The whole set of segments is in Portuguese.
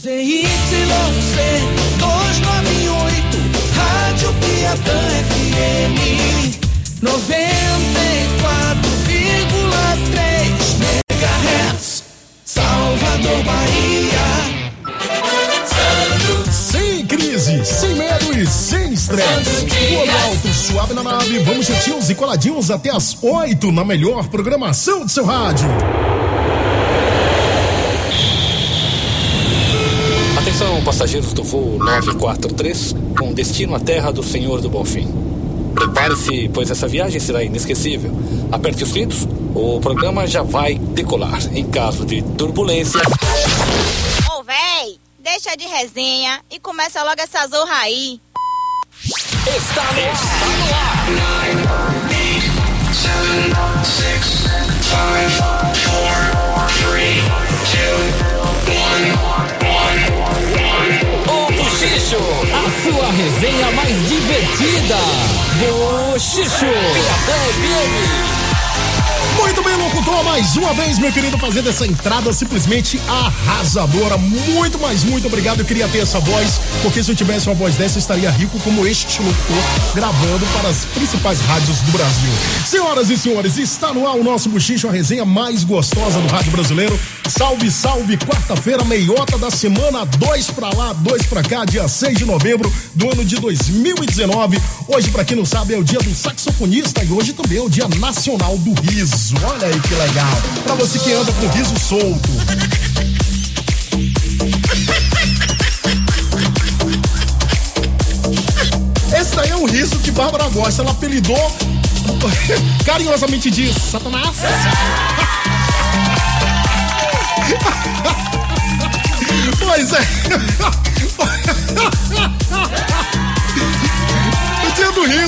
ZYC 298, Rádio Piatã FM 94,3 MHz, Salvador, Bahia. Sem crise, sem medo e sem estresse. Alto, suave na nave, vamos juntinhos e coladinhos até as oito na melhor programação do seu rádio. Atenção, passageiros do voo 943, com destino à terra do Senhor do Bonfim. Prepare-se, pois essa viagem será inesquecível. Aperte os cintos, o programa já vai decolar. Em caso de turbulência, Ô, véi, deixa de resenha e começa logo essa zorra aí. está no ar. O Buchicho, a sua resenha mais divertida. Buchicho, Piatã FM. Muito bem, locutor, mais uma vez, meu querido, fazendo essa entrada simplesmente arrasadora. Muito, mas muito obrigado. Eu queria ter essa voz, porque se eu tivesse uma voz dessa, eu estaria rico como este locutor, gravando para as principais rádios do Brasil. Senhoras e senhores, está no ar o nosso Buchicho, a resenha mais gostosa do rádio brasileiro. Salve, salve, quarta-feira, meiota da semana, dois pra lá, dois pra cá, dia 6 de novembro do ano de 2019. Hoje, pra quem não sabe, é o dia do saxofonista e hoje também é o dia nacional do riso. Olha aí que legal. Pra você que anda com riso solto. Esse daí é um riso que Bárbara gosta. Ela apelidou carinhosamente de Satanás. Pois é.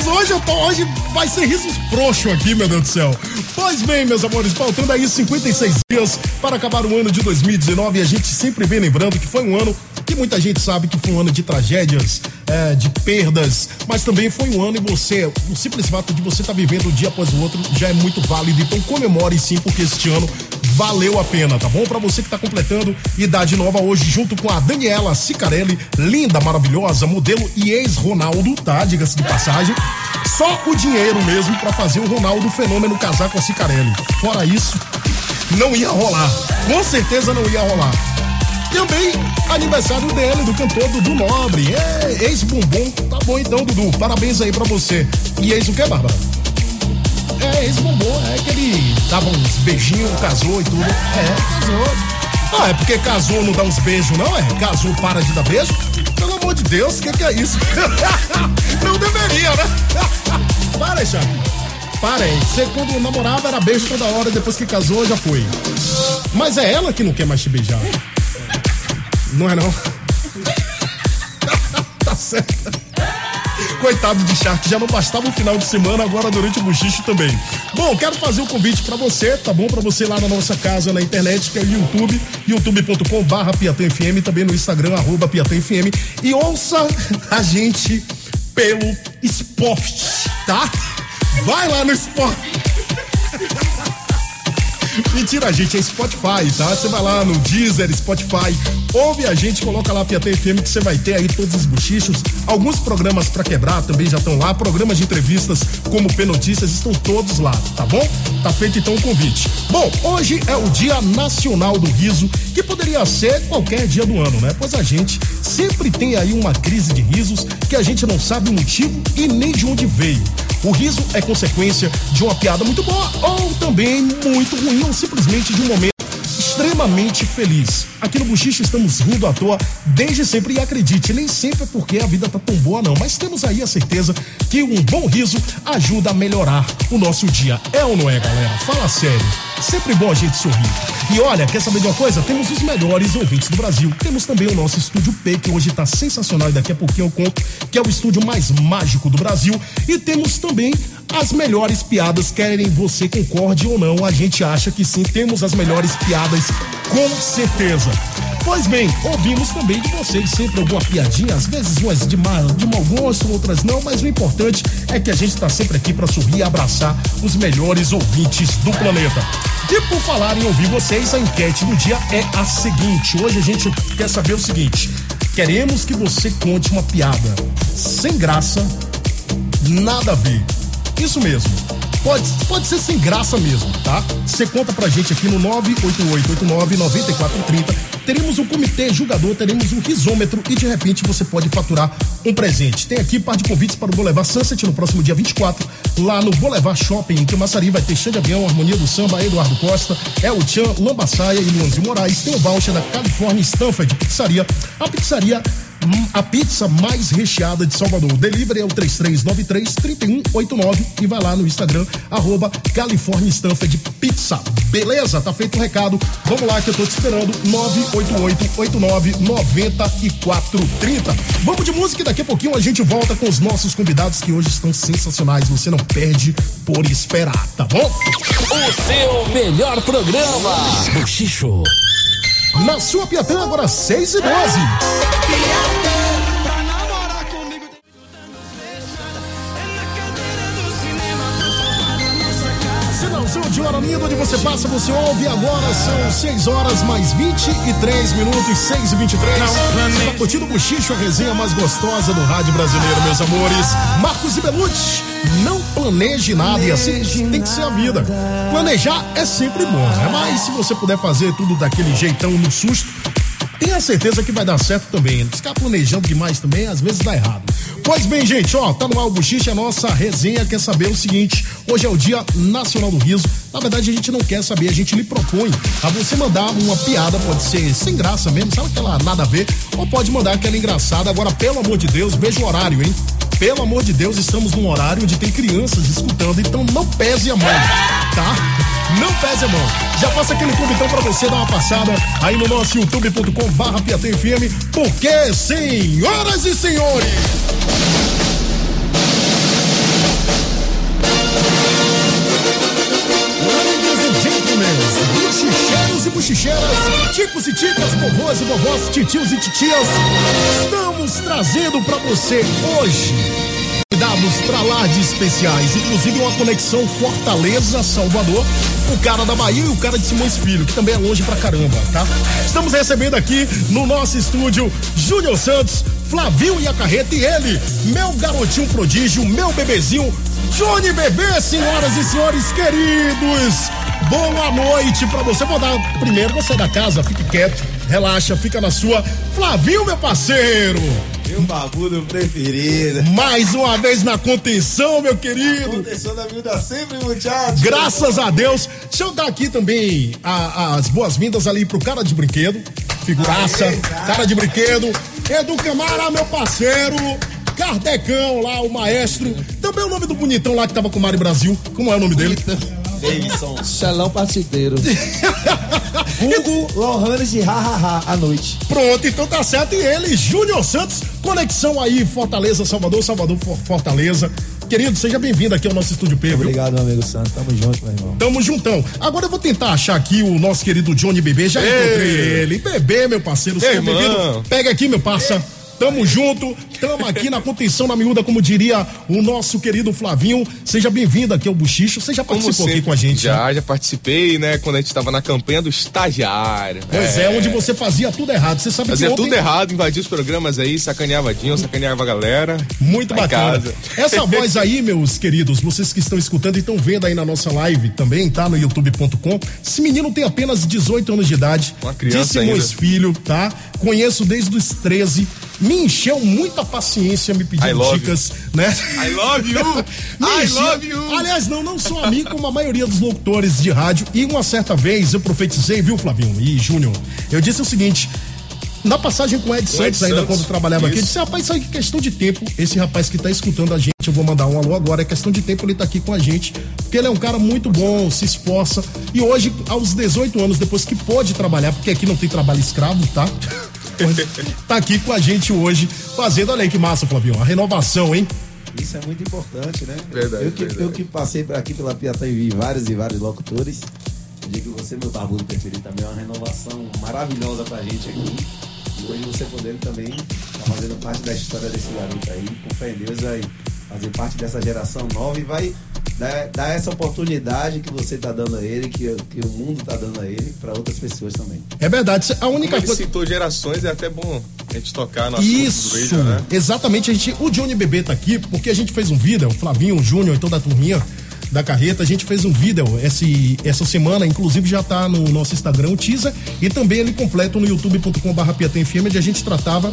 Riso, hoje eu tô, hoje vai ser risos frouxo aqui, meu Deus do céu. Pois bem, meus amores, faltando aí 56 dias para acabar o ano de 2019 e a gente sempre vem lembrando que foi um ano que muita gente sabe que foi um ano de tragédias, é, de perdas, mas também foi um ano e você, o simples fato de você estar vivendo um dia após o outro já é muito válido. Então comemore sim, porque este ano valeu a pena, tá bom? Pra você que tá completando idade nova hoje, junto com a Daniela Sicarelli, linda, maravilhosa, modelo e ex-Ronaldo, tá? Diga-se de passagem. Só o dinheiro mesmo pra fazer o Ronaldo Fenômeno casar com a Sicarelli. Fora isso, não ia rolar. Com certeza não ia rolar. Também aniversário dele, do cantor Dudu Nobre. É, ex-bumbum. Tá bom então, Dudu. Parabéns aí pra você. E ex o que, Bárbara? É, ex-bumbum. É que ele dava uns beijinhos, casou e tudo. É, casou. Ah, é porque casou não dá uns beijos, não? É? Casou, para de dar beijo? Pelo amor de Deus, o que, que é isso? não deveria, né? para, Chaco. Para aí. Você quando namorava era beijo toda hora, depois que casou já foi. Mas é ela que não quer mais te beijar. Não é não? tá certo. Coitado de Shark, já não bastava o final de semana, agora durante o buchicho também. Bom, quero fazer um convite pra você, tá bom? Pra você lá na nossa casa na internet, que é o YouTube, youtube.com barra PiatanFM, também no Instagram, arroba PiatanFM. E ouça a gente pelo Spot, tá? Vai lá no Spot. Mentira, gente, é Spotify, tá? Você vai lá no Deezer, Spotify, ouve a gente, coloca lá Piatã FM que você vai ter aí todos os buchichos. Alguns programas pra quebrar também já estão lá, programas de entrevistas como P Notícias estão todos lá, tá bom? Tá feito então o convite. Bom, hoje é o Dia Nacional do Riso, que poderia ser qualquer dia do ano, né? Pois a gente sempre tem aí uma crise de risos que a gente não sabe o motivo e nem de onde veio. O riso é consequência de uma piada muito boa ou também muito ruim ou simplesmente de um momento extremamente feliz. Aqui no Buchicho estamos rindo à toa desde sempre e acredite, nem sempre é porque a vida tá tão boa não, mas temos aí a certeza que um bom riso ajuda a melhorar o nosso dia. É ou não é, galera? Fala sério. Sempre bom a gente sorrir. E olha, quer saber de uma coisa? Temos os melhores ouvintes do Brasil. Temos também o nosso estúdio P, que hoje tá sensacional e daqui a pouquinho eu conto que é o estúdio mais mágico do Brasil. E temos também as melhores piadas, querem você concorde ou não, a gente acha que sim, temos as melhores piadas, com certeza. Pois bem, ouvimos também de vocês sempre alguma piadinha, às vezes umas de, mal, de mau gosto, outras não, mas o importante é que a gente está sempre aqui para sorrir e abraçar os melhores ouvintes do planeta. E por falar em ouvir vocês, a enquete do dia é a seguinte: hoje a gente quer saber o seguinte. Queremos que você conte uma piada sem graça, nada a ver. Isso mesmo. Pode, pode ser sem graça mesmo, tá? Você conta pra gente aqui no 98889-9430. Teremos um comitê julgador, teremos um risômetro e de repente você pode faturar um presente. Tem aqui par de convites para o Boulevard Sunset no próximo dia 24, lá no Boulevard Shopping, em Camaçari. Vai ter Xande Avião, Harmonia do Samba, Eduardo Costa, El Chan, Lambaçaia e Luanzio Moraes. Tem o voucher da California Stanford Pizzaria. A pizzaria a pizza mais recheada de Salvador. Delivery é o 3393-3189 e vai lá no Instagram, arroba California Stanford Pizza. Beleza? Tá feito o recado. Vamos lá que eu tô te esperando. 988-89-9430. Vamos de música e daqui a pouquinho a gente volta com os nossos convidados que hoje estão sensacionais. Você não perde por esperar, tá bom? O seu melhor programa. Bochicho. Na sua Piatã, agora 6 e 12. Pra namorar comigo tem que dando fechada. É na cadeira do cinema, transformada na nossa casa. Se não, seu de hora linda, onde você passa, você ouve agora. São 6 horas mais 23 minutos, 6 e 23. Você tá curtindo o Buchicho, a resenha mais gostosa do rádio brasileiro, meus amores. Marcos e Belucci, não planeje nada e assim tem que ser a vida. Planejar é sempre bom, né? Mas se você puder fazer tudo daquele jeitão no susto, tenha certeza que vai dar certo também. Ficar planejando demais também, às vezes dá errado. Pois bem, gente, ó, tá no ar o Buchiche, a nossa resenha quer saber o seguinte: hoje é o Dia Nacional do Riso. Na verdade, a gente não quer saber, a gente lhe propõe a você mandar uma piada, pode ser sem graça mesmo, sabe aquela nada a ver, ou pode mandar aquela engraçada. Agora, pelo amor de Deus, veja o horário, hein? Pelo amor de Deus, estamos num horário onde tem crianças escutando, então não pese a mão, tá? Não pese a mão. Já faça aquele convitão pra você dar uma passada aí no nosso youtube.com barra FM, porque, senhoras e senhores, e buchicheiras, ticos e ticas, vovôs e vovós, titios e titias, estamos trazendo pra você hoje convidados pra lá de especiais, inclusive uma conexão Fortaleza-Salvador, o cara da Bahia e o cara de Simões Filho, que também é longe pra caramba, tá? Estamos recebendo aqui no nosso estúdio Júnior Santos, Flavinho e a Carreta e ele, meu garotinho prodígio, meu bebezinho, Johnny Bebê, senhoras e senhores queridos. Boa noite pra você. Vou dar primeiro você da casa, fique quieto, relaxa, fica na sua. Flavinho, meu parceiro. Meu babudo preferido. Mais uma vez na contenção, meu querido. Aconteceu na vida sempre, muchachos. Graças a Deus. Deixa eu dar aqui também a- as boas-vindas ali pro cara de brinquedo. Figuraça, Aê, cara. cara de brinquedo. Edu Camara, meu parceiro. Kardecão lá, o maestro. Também o nome do bonitão lá que tava com o Mário Brasil. Como é o nome dele? Davidson. Xelão Participeiro. Hugo Lohanes de Hahaha à noite. Pronto, então tá certo. E ele, Júnior Santos, conexão aí, Fortaleza, Salvador, Salvador, For- Fortaleza. Querido, seja bem-vindo aqui ao nosso estúdio P? Obrigado, meu amigo Santo. Tamo junto, meu irmão. Tamo juntão. Agora eu vou tentar achar aqui o nosso querido Johnny Bebê. Já encontrei ele. Bebê, meu parceiro, seja bem-vindo. Pega aqui, meu parça. Tamo junto, tamo aqui na contenção na miúda, como diria o nosso querido Flavinho. Seja bem-vindo aqui ao Buchicho. Você já participou aqui sempre, com a gente? né? Já, já participei, né? Quando a gente tava na campanha do estagiário. Pois é, onde você fazia tudo errado. Você sabe Fazia que ontem... tudo errado, invadia os programas aí, sacaneava Dinho, sacaneava a galera. Muito bacana. Essa voz aí, meus queridos, vocês que estão escutando e estão vendo aí na nossa live também, tá? No youtube.com. Esse menino tem apenas 18 anos de idade. Uma criança Simões ainda. Filho, tá? Conheço desde os 13. Me encheu muita paciência me pedindo dicas, né? I love you! I encheu- love you! Aliás, não, não só a mim, como a maioria dos locutores de rádio. E uma certa vez eu profetizei, viu, Flavinho e Júnior? Eu disse o seguinte. Na passagem com o Ed Santos, ainda quando trabalhava aqui, eu isso. disse, rapaz, isso aí é questão de tempo. Esse rapaz que tá escutando a gente, eu vou mandar um alô agora, é questão de tempo ele tá aqui com a gente. Porque ele é um cara muito bom, se esforça. E hoje, aos 18 anos, depois que pôde trabalhar, porque aqui não tem trabalho escravo, tá? tá aqui com a gente hoje, fazendo, olha aí que massa, Flavinho, a renovação, hein? Isso é muito importante, né? Verdade, eu, que, verdade. eu que passei por aqui pela Piatã e vi vários e vários locutores. Digo você, meu barbudo preferido, também é uma renovação maravilhosa pra gente aqui. E hoje você podendo também tá fazendo parte da história desse garoto aí, com fé em Deus, vai fazer parte dessa geração nova e vai dar, dar essa oportunidade que você tá dando a ele, que, que o mundo tá dando a ele, pra outras pessoas também. É verdade. A Como única ele coisa. citou gerações, é até bom a gente tocar no assunto do Isso, radio, né? exatamente. A gente, o Johnny Bebê tá aqui porque a gente fez um vídeo, o Flavinho, o Júnior e toda a turminha da carreta. A gente fez um vídeo esse, essa semana, inclusive já tá no nosso Instagram, o teaser, e também ele completo no youtube.com.br PiatemFM, onde a gente tratava.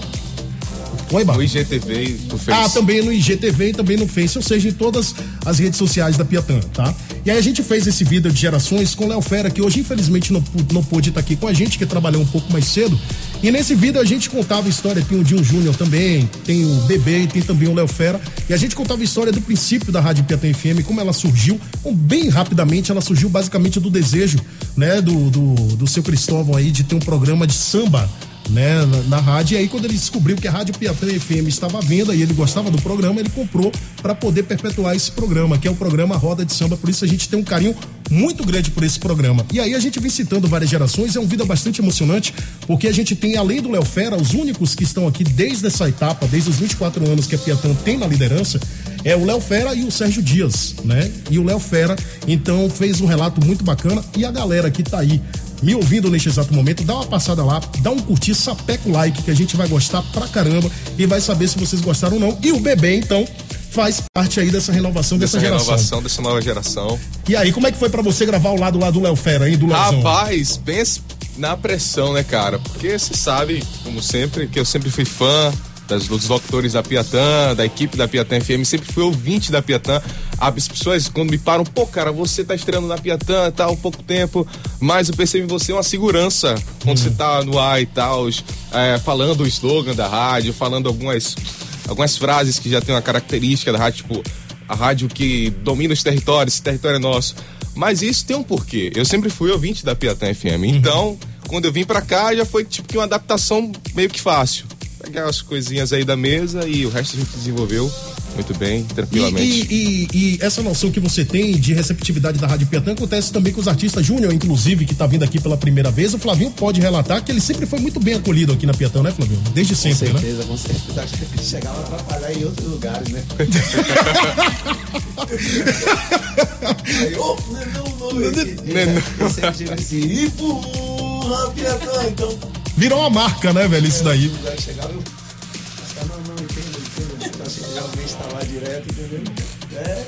Oi, Bar. No IGTV e no Face. Ah, também no IGTV e também no Face, ou seja, em todas as redes sociais da Piatã, tá? E aí a gente fez esse vídeo de gerações com o Léo Fera, que hoje infelizmente não, não pôde estar aqui com a gente, que trabalhou um pouco mais cedo. E nesse vídeo a gente contava a história, tem o Dinho Júnior também, tem o Bebê e tem também o Léo Fera. E a gente contava a história do princípio da Rádio Piatã FM, como ela surgiu, Bom, bem rapidamente, ela surgiu basicamente do desejo, né, do, do, do seu Cristóvão aí de ter um programa de samba né, na, na rádio. E aí, quando ele descobriu que a Rádio Piatã FM estava à venda e ele gostava do programa, ele comprou para poder perpetuar esse programa, que é o programa Roda de Samba. Por isso a gente tem um carinho muito grande por esse programa. E aí a gente vem citando várias gerações, é um vídeo bastante emocionante, porque a gente tem, além do Léo Fera, os únicos que estão aqui desde essa etapa, desde os 24 anos que a Piatã tem na liderança, é o Léo Fera e o Sérgio Dias, né? E o Léo Fera, então, fez um relato muito bacana. E a galera que tá aí me ouvindo neste exato momento, dá uma passada lá, dá um curtir, sapeca o like, que a gente vai gostar pra caramba e vai saber se vocês gostaram ou não. E o bebê, então, faz parte aí dessa renovação dessa, Dessa geração. renovação, dessa nova geração. E aí, como é que foi pra você gravar ao lado lá do Léo Fera, hein, do Léozão? Rapaz, pense na pressão, né, cara? Porque você sabe, como sempre, que eu sempre fui fã das, dos locutores da Piatã, da equipe da Piatã FM, sempre fui ouvinte da Piatã. As pessoas, quando me param, pô, cara, você tá estreando na Piatã, tá há um pouco tempo, mas eu percebo em você uma segurança quando você tá no ar e tal, é, falando o slogan da rádio, falando algumas, algumas frases que já tem uma característica da rádio, tipo, a rádio que domina os territórios, esse território é nosso. Mas isso tem um porquê. Eu sempre fui ouvinte da Piatã FM. Então, quando eu vim pra cá, já foi tipo que uma adaptação meio que fácil. Pegar as coisinhas aí da mesa e o resto a gente desenvolveu muito bem, tranquilamente. E, e- e essa noção que você tem de receptividade da Rádio Piatã acontece também com os artistas Júnior, inclusive, que tá vindo aqui pela primeira vez. O Flavinho pode relatar que ele sempre foi muito bem acolhido aqui na Piatã, né, Flavinho? Desde Com sempre, né? certeza, com certeza. Acho que chegava a atrapalhar em outros lugares, né? Aí, ô, Nenão, o nome aqui. Nenão. Eu sempre tive esse empurra, Piatã, então. Virou uma marca, né, velho, isso daí. Os lugares chegavam, eu. Os caras, não, não, entendo, entendo. Acho que realmente tá lá direto, entendeu? É.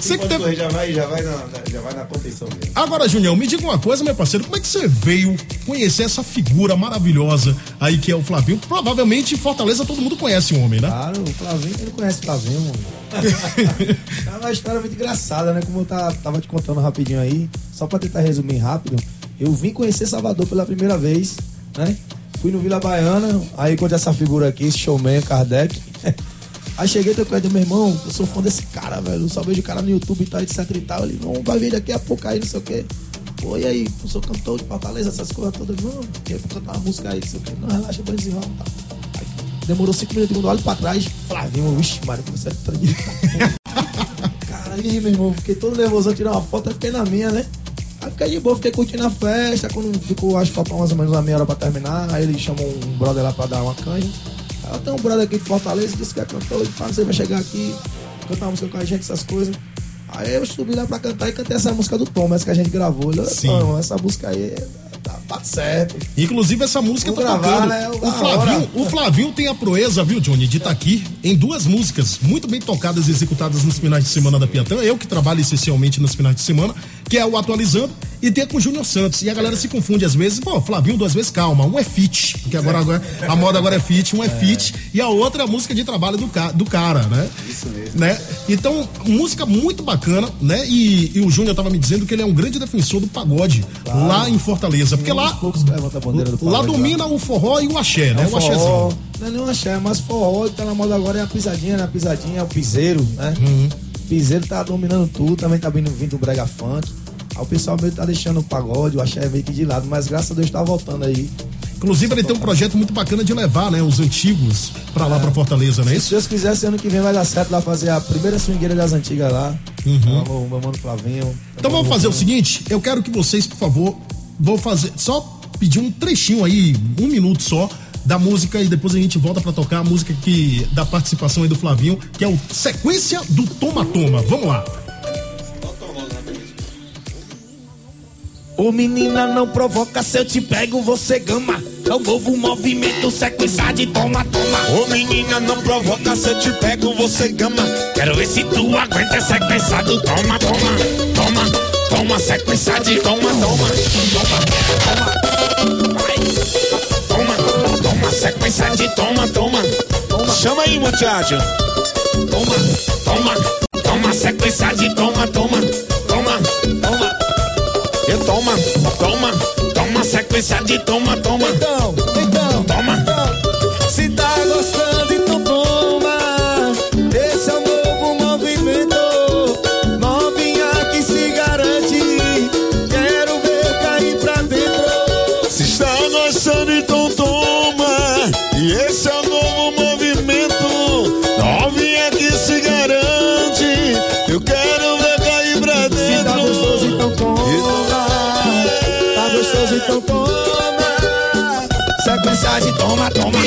Você que correr, já vai, já vai na, já vai na contenção mesmo. Agora, Junião, me diga uma coisa, meu parceiro, como é que você veio conhecer essa figura maravilhosa aí que é o Flavinho? Provavelmente em Fortaleza todo mundo conhece o homem, né? Claro, o Flavinho, ele conhece o Flavinho, mano. é uma história muito engraçada, né? Como eu tá- tava te contando rapidinho aí, só pra tentar resumir rápido, eu vim conhecer Salvador pela primeira vez, né? Fui no Vila Baiana, aí quando essa figura aqui, esse showman, Kardec. Aí cheguei e com meu irmão, eu sou fã desse cara, velho. Eu só vejo o cara no YouTube e tal, etc e tal. Ele, não, vai vir daqui a pouco aí, não sei o quê. Pô, e aí, eu sou cantor de Fortaleza, essas coisas todas. Não, vou cantar uma música aí, não sei o quê. Não, relaxa, vou desenrolar. Aí, demorou cinco minutos, quando eu olho pra trás, Flavinho, vixe, Mário, você é Cara, aí, meu irmão, fiquei todo nervoso, tirar uma foto, fiquei na minha, né? Aí fiquei de boa, fiquei curtindo a festa, quando ficou, acho que faltou mais ou menos uma meia hora pra terminar, aí ele chamou um brother lá pra dar uma canha. Aí eu tenho um brother aqui de Fortaleza, disse que é cantor, ele fala, você vai chegar aqui, cantar uma música com a gente, essas coisas. Aí eu subi lá pra cantar e cantei essa música do Tom, essa que a gente gravou. Ele. Tom, essa música aí tá, tá certo. Inclusive, essa música Vou tá gravar, tocando. né? O Flavinho, o Flavinho tem a proeza, viu, Johnny, de estar aqui em duas músicas muito bem tocadas e executadas nos finais de semana da Piatã. Eu que trabalho essencialmente nos finais de semana, que é o Atualizando, e tem com o Júnior Santos. E a galera se confunde às vezes. Pô, Flavinho duas vezes, calma. Um é fit, porque agora, agora a moda agora é fit, um é, fit, e a outra é a música de trabalho do, ca- do cara, né? Isso mesmo. né? Então, música muito bacana, né? E, e o Júnior tava me dizendo que ele é um grande defensor do pagode lá em Fortaleza. Porque lá, poucos levanta a bandeira do lá pagode domina o forró e o axé, né? É o axézinho. não é nem um axé, mas forró que tá na moda agora é a pisadinha, né? A pisadinha é o piseiro, né? Uhum. Piseiro tá dominando tudo, também tá vindo, vindo o brega funk. O pessoal meio tá deixando o pagode, o axé meio que de lado, mas graças a Deus tá voltando aí. Inclusive, ele tem um projeto muito bacana de levar, né, os antigos pra lá, pra Fortaleza, não é Se? Deus quiser, esse ano que vem vai dar certo lá fazer a primeira swingueira das antigas lá. Uhum. O meu mano Flavinho. Então vamos fazer o seguinte, eu quero que vocês, por favor, vão fazer, só pedir um trechinho aí, um minuto só, da música e depois a gente volta pra tocar a música que da participação aí do Flavinho, que é o Sequência do Toma Toma. Vamos lá. Ô menina, não provoca, se eu te pego, você gama. É o novo movimento, sequência de toma, toma. Ô menina, não provoca, se eu te pego, você gama. Quero ver se tu aguenta essa sequência do toma, toma, toma, toma, sequência de toma, toma, toma, toma. Toma, toma, sequência de toma, toma, toma. Chama aí, muchacho. Toma, toma, toma, sequência de toma, toma, sequência de toma, toma. Toma,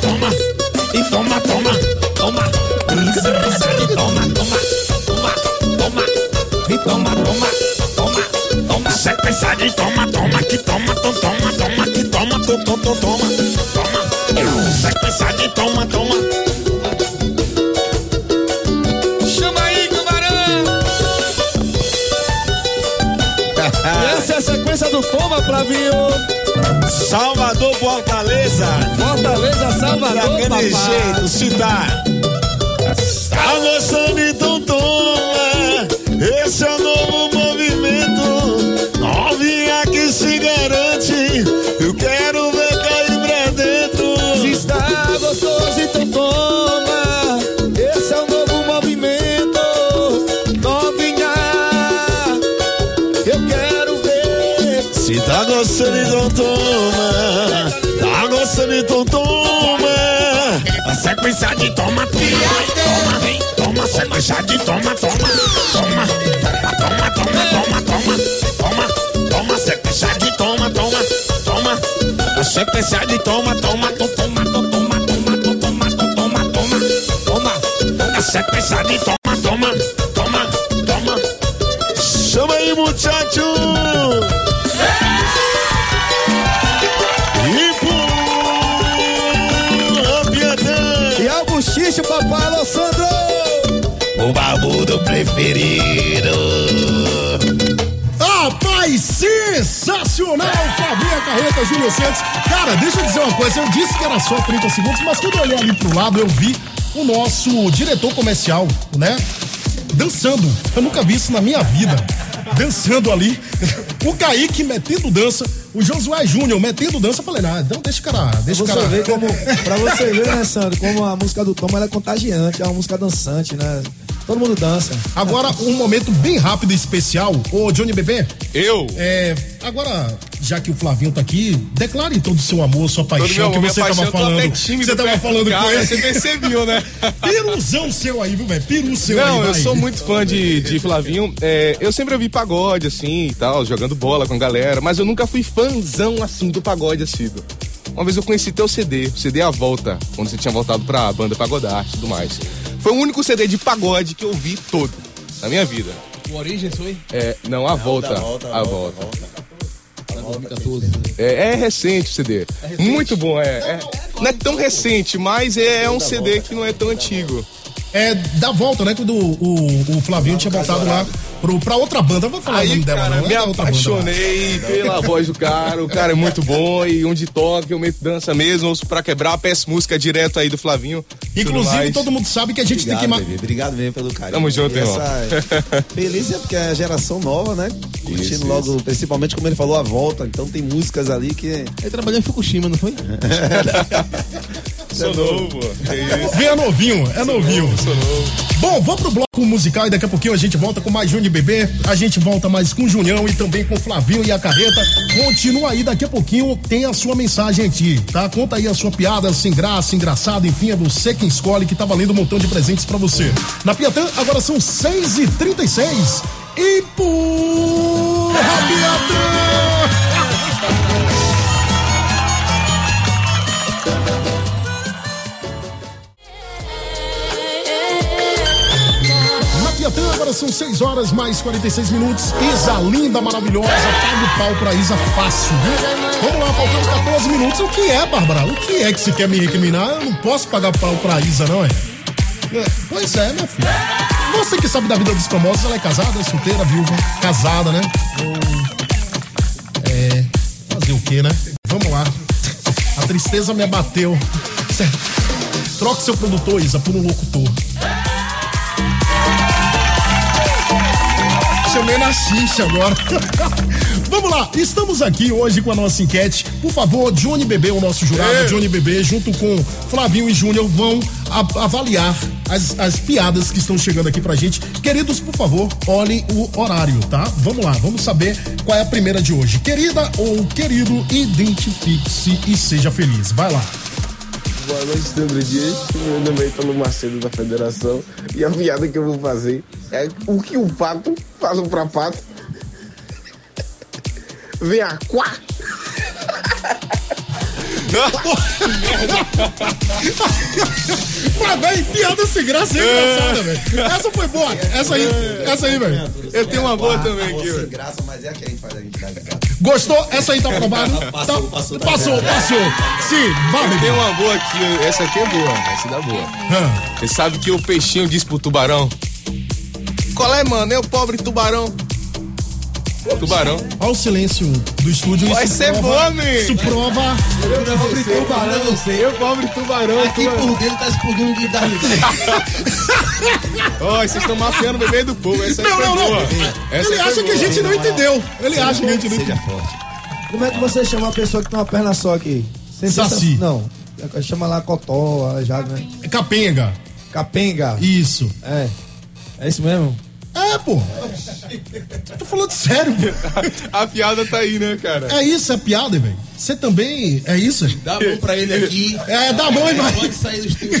toma. E toma, toma, toma. De toma, toma, toma, toma. E toma, toma, toma, toma. Sequência de toma, toma, que toma, tom, toma, toma, que toma, tom, tom, tom, toma, toma. Sequência de toma, toma. Chama aí, camarão. Essa é a sequência do Toma, Flavinho. Salvador, Fortaleza. Fortaleza, Salvador, Daquele papai. jeito, se tá. Gostando, então toma. Esse é o novo movimento. Sequência de toma, toma. Toma, toma, sequência de toma, toma. Toma, toma, toma, toma, toma, toma. Toma, toma, sequência de toma, toma. Toma, a sequência de toma, toma, toma, toma, toma, toma, toma, toma, toma, toma. Toma, a sequência de toma, toma, toma, toma. Chama aí, muchacho! O barbudo preferido. Rapaz, sensacional! Fabinha Carreta, Júlio Santos. Cara, deixa eu dizer uma coisa. Eu disse que era só 30 segundos, mas quando eu olhei ali pro lado, eu vi o nosso diretor comercial, né? Dançando. Eu nunca vi isso na minha vida. Dançando ali. O Kaique metendo dança. O Josué Júnior metendo dança. Eu falei, ah, então deixa o cara. Deixa o Você cara. vê como, pra você ver, né, Sandro, como a música do Tom ela é contagiante, é uma música dançante, né? Todo mundo dança. Agora, um momento bem rápido e especial. Ô, Johnny Bebê, Eu? É, agora, já que o Flavinho tá aqui, declare todo o seu amor, sua paixão que você paixão, tava falando. Você tava falando com cara, ele. Você percebeu, né? Piruzão seu aí, viu, velho? Peru seu aí, Não, eu vai. sou muito fã de, de Flavinho. É, eu sempre ouvi pagode, assim, e tal, jogando bola com a galera, mas eu nunca fui fãzão, assim, do pagode assíduo. Uma vez eu conheci teu CD, o CD A Volta, quando você tinha voltado pra banda Pagodar e tudo mais. Foi o único CD de pagode que eu vi todo, na minha vida. O Origens foi? É, não, A Volta. volta, a a Volta. volta, Tá 2014. É, é recente o CD. Muito bom, é, é. Não é tão recente, mas é, um CD que não é tão antigo. É, da volta, né? Quando o, o, o Flavinho tinha voltado lá pro, pra outra banda. Não vou falar o Aí, nome dela, cara, não. me é outra banda apaixonei pela voz do cara. O cara é muito bom e onde toca, eu meto dança mesmo, ouço pra quebrar, peço música direto aí do Flavinho. Inclusive, mais. todo mundo sabe que a gente Obrigado, tem que. bebê. Obrigado mesmo pelo carinho. Tamo junto, irmão. essa- Feliz é porque é a geração nova, né? Curtindo Isso, logo, principalmente como ele falou, a volta. Então tem músicas ali que. Ele trabalhou em Fukushima, não foi? Sou novo? Vem é novinho, é novinho. Sou novo. Bom, vamos pro bloco musical e daqui a pouquinho a gente volta com mais Júnior Bebê. A gente volta mais com o Junião e também com o Flavinho e a Carreta. Continua aí, daqui a pouquinho tem a sua mensagem aqui, tá? Conta aí a sua piada, sem graça, engraçado, enfim, é você quem escolhe que tá valendo um montão de presentes pra você. Na Piatã, agora são 6h36 e porra, Piatã! Agora são 6 horas mais 46 minutos. Isa linda, maravilhosa. Paga o pau pra Isa fácil, viu? Vamos lá, faltando 14 minutos. O que é, Bárbara? O que é que você quer me recriminar? Eu não posso pagar pau pra Isa, não é? É, Pois é, minha filha. Você que sabe da vida dos famosos, ela é casada, solteira, viúva, casada, né? É. Fazer o quê, né? Vamos lá. A tristeza me abateu. Certo. Troque seu produtor, Isa, por um locutor. Chamei na xixa agora. Vamos lá, estamos aqui hoje com a nossa enquete. Por favor, Johnny Bebê, o nosso jurado, Ei. Johnny Bebê, junto com Flavinho e Júnior, vão avaliar as, as piadas que estão chegando aqui pra gente. Queridos, por favor, olhem o horário, tá? Vamos lá, vamos saber qual é a primeira de hoje. Querida ou querido, identifique-se e seja feliz. Vai lá. Boa noite, Sandro Dias. Meu nome é Italo Macedo da Federação. E a piada que eu vou fazer é o que o pato faz pra pato. Vem a quá. Mas, velho, piada sem graça é engraçada, velho. Essa foi boa. Essa aí, essa aí, velho. Eu tenho uma boa também aqui, Sem velho. graça, mas é a que a gente faz a gente dar risada. Gostou? Essa aí tá aprovada? Passou, Tá- passou, tá Passou, certo. passou. Sim, vai, Tem uma boa aqui, essa aqui é boa, essa dá boa. Você sabe que o peixinho disse pro tubarão? Qual é, mano? É o pobre tubarão. Tubarão. Olha o silêncio do estúdio. Vai isso ser meu. Isso prova. Pobre tubarão, você. Eu, pobre tubarão. Aqui por dentro tá explodindo de dar Ó, vocês estão mafiando o bebê do povo. Essa Não, foi não, não. Essa Ele acha que a gente não entendeu. Ele acha que a gente não Seja entendeu. forte. Como é que você chama uma pessoa que tem uma perna só aqui? Sem Saci. Não. Chama lá cotó, aleijado, né? Capenga. Capenga. Isso. É. É isso mesmo? É, pô. Tô falando sério, pô. A piada tá aí, né, cara? É isso, é piada, velho. Você também. É isso? Dá a mão pra ele aqui. É, dá a mão e vai. Pode sair do estúdio.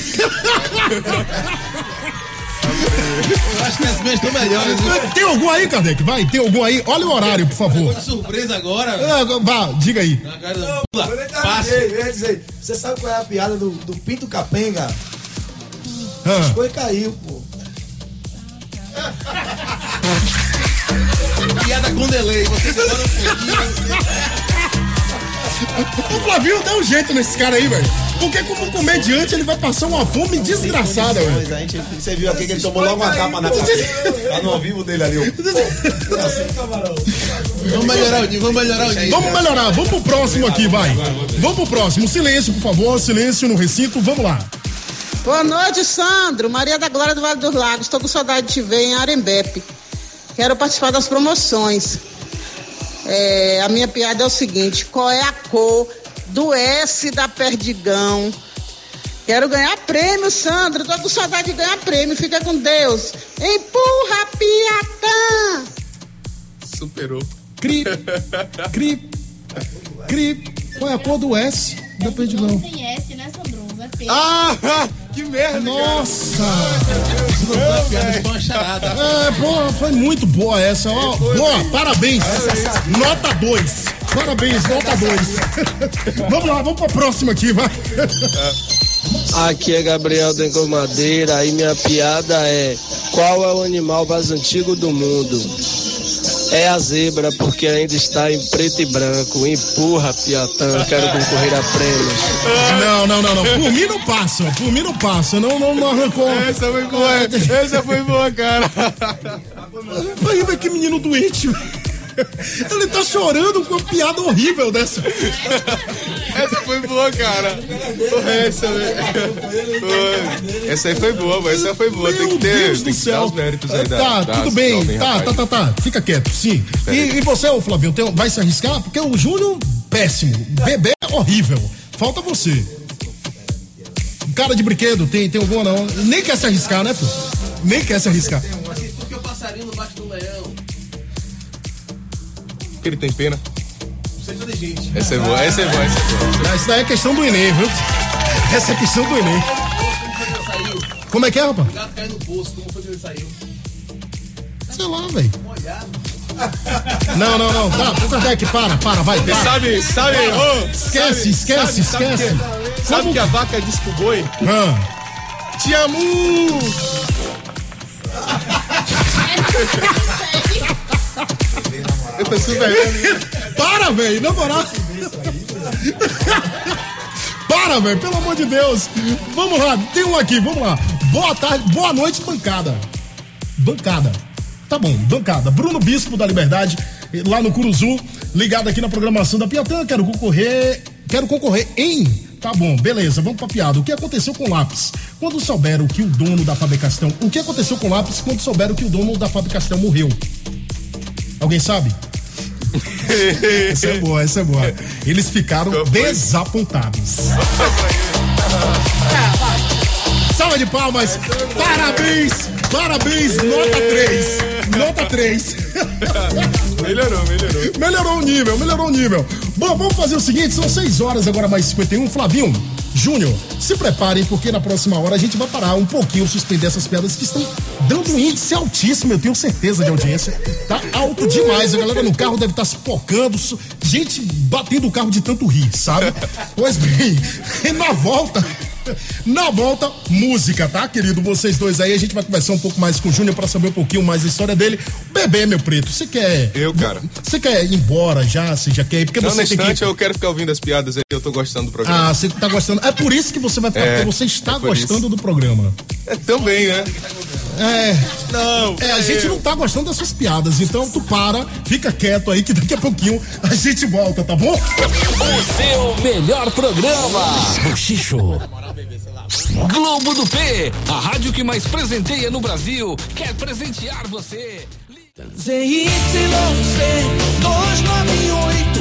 Eu acho que as minhas estão melhores. viu? Tem algum aí, Kardec? Vai, tem algum aí? Olha o horário, por favor. De surpresa agora. Ah, Vá, diga aí. Agora, pula, passa. você sabe qual é a piada do, do Pinto Capenga? Ah. Foi e caiu, pô. Piada com delay. Você demora um pouquinho. O Flavinho dá um jeito nesse cara aí, velho. Porque como comediante ele vai passar uma fome desgraçada, velho. A gente, você viu aqui que ele tomou logo uma tapa na cabeça. Tá no ao vivo dele ali. ó. Vamos melhorar o nível, vamos melhorar o nível. Vamos melhorar, vamos pro próximo aqui, vai. Vamos pro próximo. Silêncio, por favor, silêncio no recinto, vamos lá. Boa noite, Sandro. Maria da Glória do Vale dos Lagos. Estou com saudade de te ver em Arembepe. Quero participar das promoções. É, a minha piada é o seguinte: qual é a cor do S da Perdigão? Quero ganhar prêmio, Sandro. Estou com saudade de ganhar prêmio. Fica com Deus. Empurra, Piatã! Superou. Cri, cri, cri. Qual é a cor do S da Perdigão? Tem S, né, Sandro? É P. Ah, que merda, Nossa! Uma charada. É, pô, foi muito boa essa. Ó, boa, parabéns. Nota 2. Parabéns, nota 2. vamos lá, vamos pra próxima aqui, vai. Aqui é Gabriel da Engomadeira e minha piada é: qual é o animal mais antigo do mundo? É a zebra, porque ainda está em preto e branco. Empurra, Piatã, quero concorrer a prêmios. Não, não, não, não. Por mim não passa. Por mim não passa. Não, não, não arrancou. Essa foi boa, essa foi boa, cara. Aí, velho, que menino doente. Ele tá chorando com uma piada horrível dessa. Essa foi boa, cara. Essa, velho. Foi. essa aí foi boa, mas essa foi boa. Tem que Meu ter, Deus tem do céu. os méritos aí da Tá, da- tudo do bem. jovem Tá, tá, tá, tá. Fica quieto, sim. E, e você, ô Flavinho, tem- vai se arriscar? Porque o Júnior, péssimo. Bebê, horrível. Falta você. Cara de brinquedo, tem, tem alguma não? Nem quer se arriscar, né, filho? Nem quer se arriscar. Porque o passarinho não bate no leão. Porque ele tem pena. Você é inteligente. Essa é boa, essa é boa, essa é boa. Não, Isso daí é questão do Enem, viu? Essa é questão do Enem. Como é que é, rapaz? O gato caiu no poço, como foi que ele saiu? Sei lá, velho. Não, não, não. Tá, Kardec, para, para, vai. Você para. sabe, sabe, Para. ô, esquece, sabe- esquece, sabe- sabe esquece. que- Sabe que a vaca disse pro boi? Ah. Te amo! Eu tô super Para, velho, na moral. Para, velho, pelo amor de Deus. Vamos lá, tem um aqui, vamos lá. Boa tarde, boa noite, bancada. Bancada. Tá bom, bancada. Bruno Bispo da Liberdade, lá no Curuzu, ligado aqui na programação da Piatã. Quero concorrer. Quero concorrer em. Tá bom, beleza, vamos pra piada. O que aconteceu com o lápis? Quando souberam que o dono da Fábio Castão. O que aconteceu com o lápis quando souberam que o dono da Fábio Castão morreu? Alguém sabe? Essa é boa, essa é boa. Eles ficaram desapontados. Salva de palmas. Parabéns, parabéns, nota 3. Nota 3. Melhorou, melhorou. Melhorou o nível, melhorou o nível. Bom, vamos fazer o seguinte: são 6 horas, agora mais 51. Flavinho, Júnior, se preparem, porque na próxima hora a gente vai parar um pouquinho, suspender essas piadas que estão dando um índice altíssimo, eu tenho certeza de audiência. Tá alto demais. A galera no carro deve estar se pocando, gente batendo o carro de tanto rir, sabe? Pois bem, e na volta. Na volta, música, tá, querido? Vocês dois aí, a gente vai conversar um pouco mais com o Júnior pra saber um pouquinho mais da história dele. Bebê, meu preto, você quer. Eu, cara. Você quer ir embora já? Você já quer ir? Porque Não, você no tem instante que. eu quero ficar ouvindo as piadas aí, eu tô gostando do programa. Ah, você tá gostando. É por isso que você vai ficar, É, porque você está é gostando isso. do programa. É, também, né? É. Não. É, a gente não tá gostando das suas piadas, então tu para, fica quieto aí que daqui a pouquinho a gente volta, tá bom? O seu melhor programa. Bochicho. Globo do P, a rádio que mais presenteia no Brasil, quer presentear você. ZYC 298,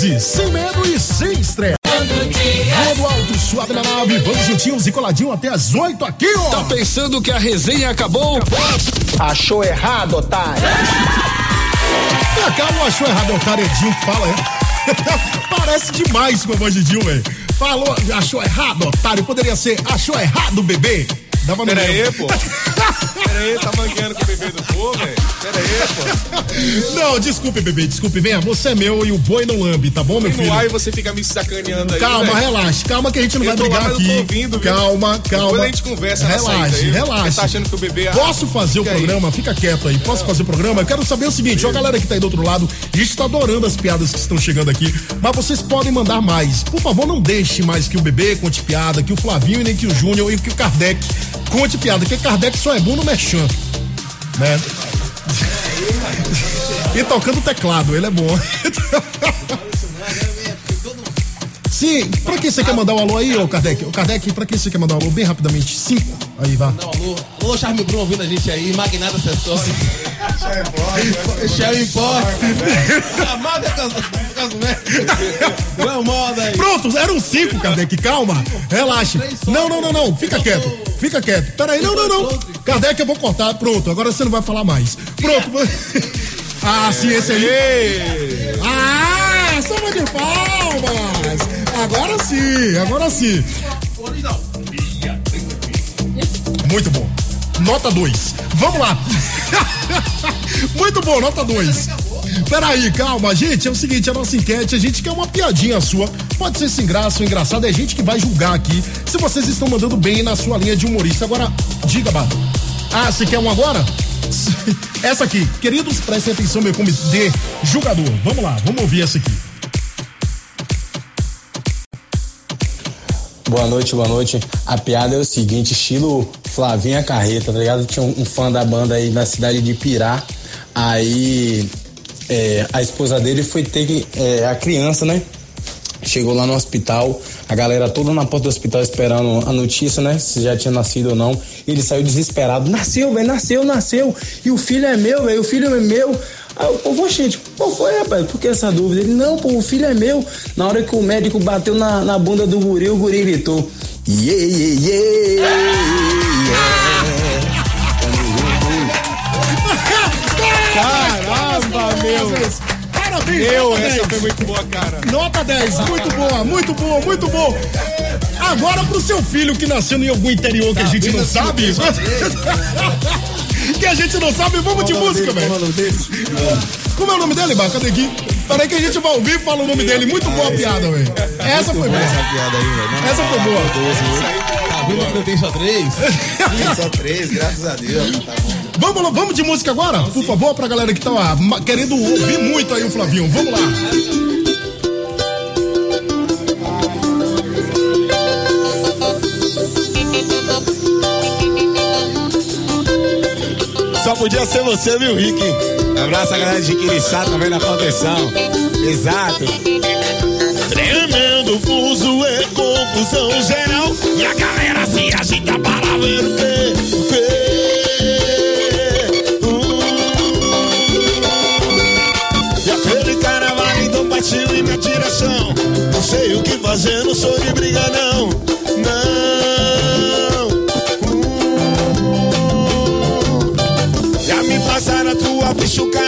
Sem crise, sem medo e sem estresse. Vamos alto, suave na nave, vamos juntinhos e coladinho até as 8 aqui, ó. Tá pensando que a resenha acabou? Achou errado, otário. Ah, calma, achou errado, é o cara Edinho fala, é? Parece demais com a voz de Edinho, velho. Falou, achou errado, otário. Poderia ser, achou errado, bebê. Dava no Pera aí, mesmo. pô. Pera aí, tá mangueando com o bebê do povo, velho? Pera aí, pô. Não, desculpe, bebê, desculpe. Venha, você é meu e o boi não lambe, tá bom, meu filho? e você fica me sacaneando aí, Calma, velho. relaxa, calma que a gente não Eu vai lá, brigar eu aqui. tô ouvindo, viu? calma, calma. Depois a gente conversa Relaxa, aí. relaxa. Você tá achando que o bebê é- Posso fazer o Fica aí. programa? Fica quieto aí. Posso fazer o programa? Eu quero saber o seguinte, ó, galera que tá aí do outro lado, a gente tá adorando as piadas que estão chegando aqui, mas vocês podem mandar mais. Por favor, não deixe mais que o bebê conte piada, que o Flavinho e nem que o Júnior e que o Kardec conte piada, porque Kardec só é bom no mechan, né? E tocando teclado, ele é bom. Sim, pra quem você quer mandar um alô aí, ô Kardec? Ô Kardec, pra quem você quer mandar um alô bem rapidamente? Cinco. Aí, vá. Não, alô, alô, Charme Bruno ouvindo a gente aí, Magnata Acessório. Shell Import. Amada Não é moda aí. Pronto, eram cinco, Kardec, calma. Relaxa. Não, não, não, não. Fica quieto. Fica quieto. Peraí, não, não, não. Kardec, eu vou cortar. Pronto, agora você não vai falar mais. Pronto. Ah, sim, esse aí. Ah, salva de palmas. Agora sim, agora sim. Muito bom. Nota 2. Vamos lá. Muito bom, nota 2. Peraí, calma, gente. É o seguinte, a nossa enquete, a gente quer uma piadinha sua. Pode ser sem graça ou engraçado, é a gente que vai julgar aqui se vocês estão mandando bem na sua linha de humorista. Agora, diga, Bato. Ah, você quer um agora? Essa aqui. Queridos, prestem atenção, meu comitê julgador. Vamos lá, vamos ouvir essa aqui. Boa noite, boa noite. A piada é o seguinte, estilo Flavinha Carreta, tá ligado? Tinha um, um fã da banda aí na cidade de Pirá. Aí é, a esposa dele foi ter é, a criança, né? Chegou lá no hospital, a galera toda na porta do hospital esperando a notícia, né? Se já tinha nascido ou não. Ele saiu desesperado. Nasceu, velho, nasceu, nasceu. E o filho é meu, velho, o filho é meu. Aí o povo, gente, pô, foi, rapaz, por que essa dúvida? Ele, não, pô, o filho é meu. Na hora que o médico bateu na, na bunda do guri, o guri gritou. Yeah, yeah, yeah. Caramba, meu! Parabéns, Eu, nota essa 10. foi muito boa, cara. Nota 10, muito boa, muito boa, muito boa. Agora pro seu filho que nasceu em algum interior que a gente não sabe. que a gente não sabe, vamos de música, velho. Como é o nome dele, Bar? Cadê aqui? Peraí que a gente vai ouvir e fala o nome dele. Muito boa a piada, velho. Essa foi boa. Essa piada aí, velho. Essa foi boa. Tá vendo que eu tenho só três? Só três, graças a Deus. Tá bom. Vamos, lá, vamos de música agora? Por favor, pra galera que tá querendo ouvir muito aí o Flavinho. Vamos lá. Só podia ser você, viu, Rick? Abraço a galera de Quiriçá também na proteção. Exato. Tremendo fuso é confusão geral. E a galera se agita para ver o quê? Uh. E aquele cara então partiu em minha direção. Não sei o que fazer, não sou de briga, não. Não. official.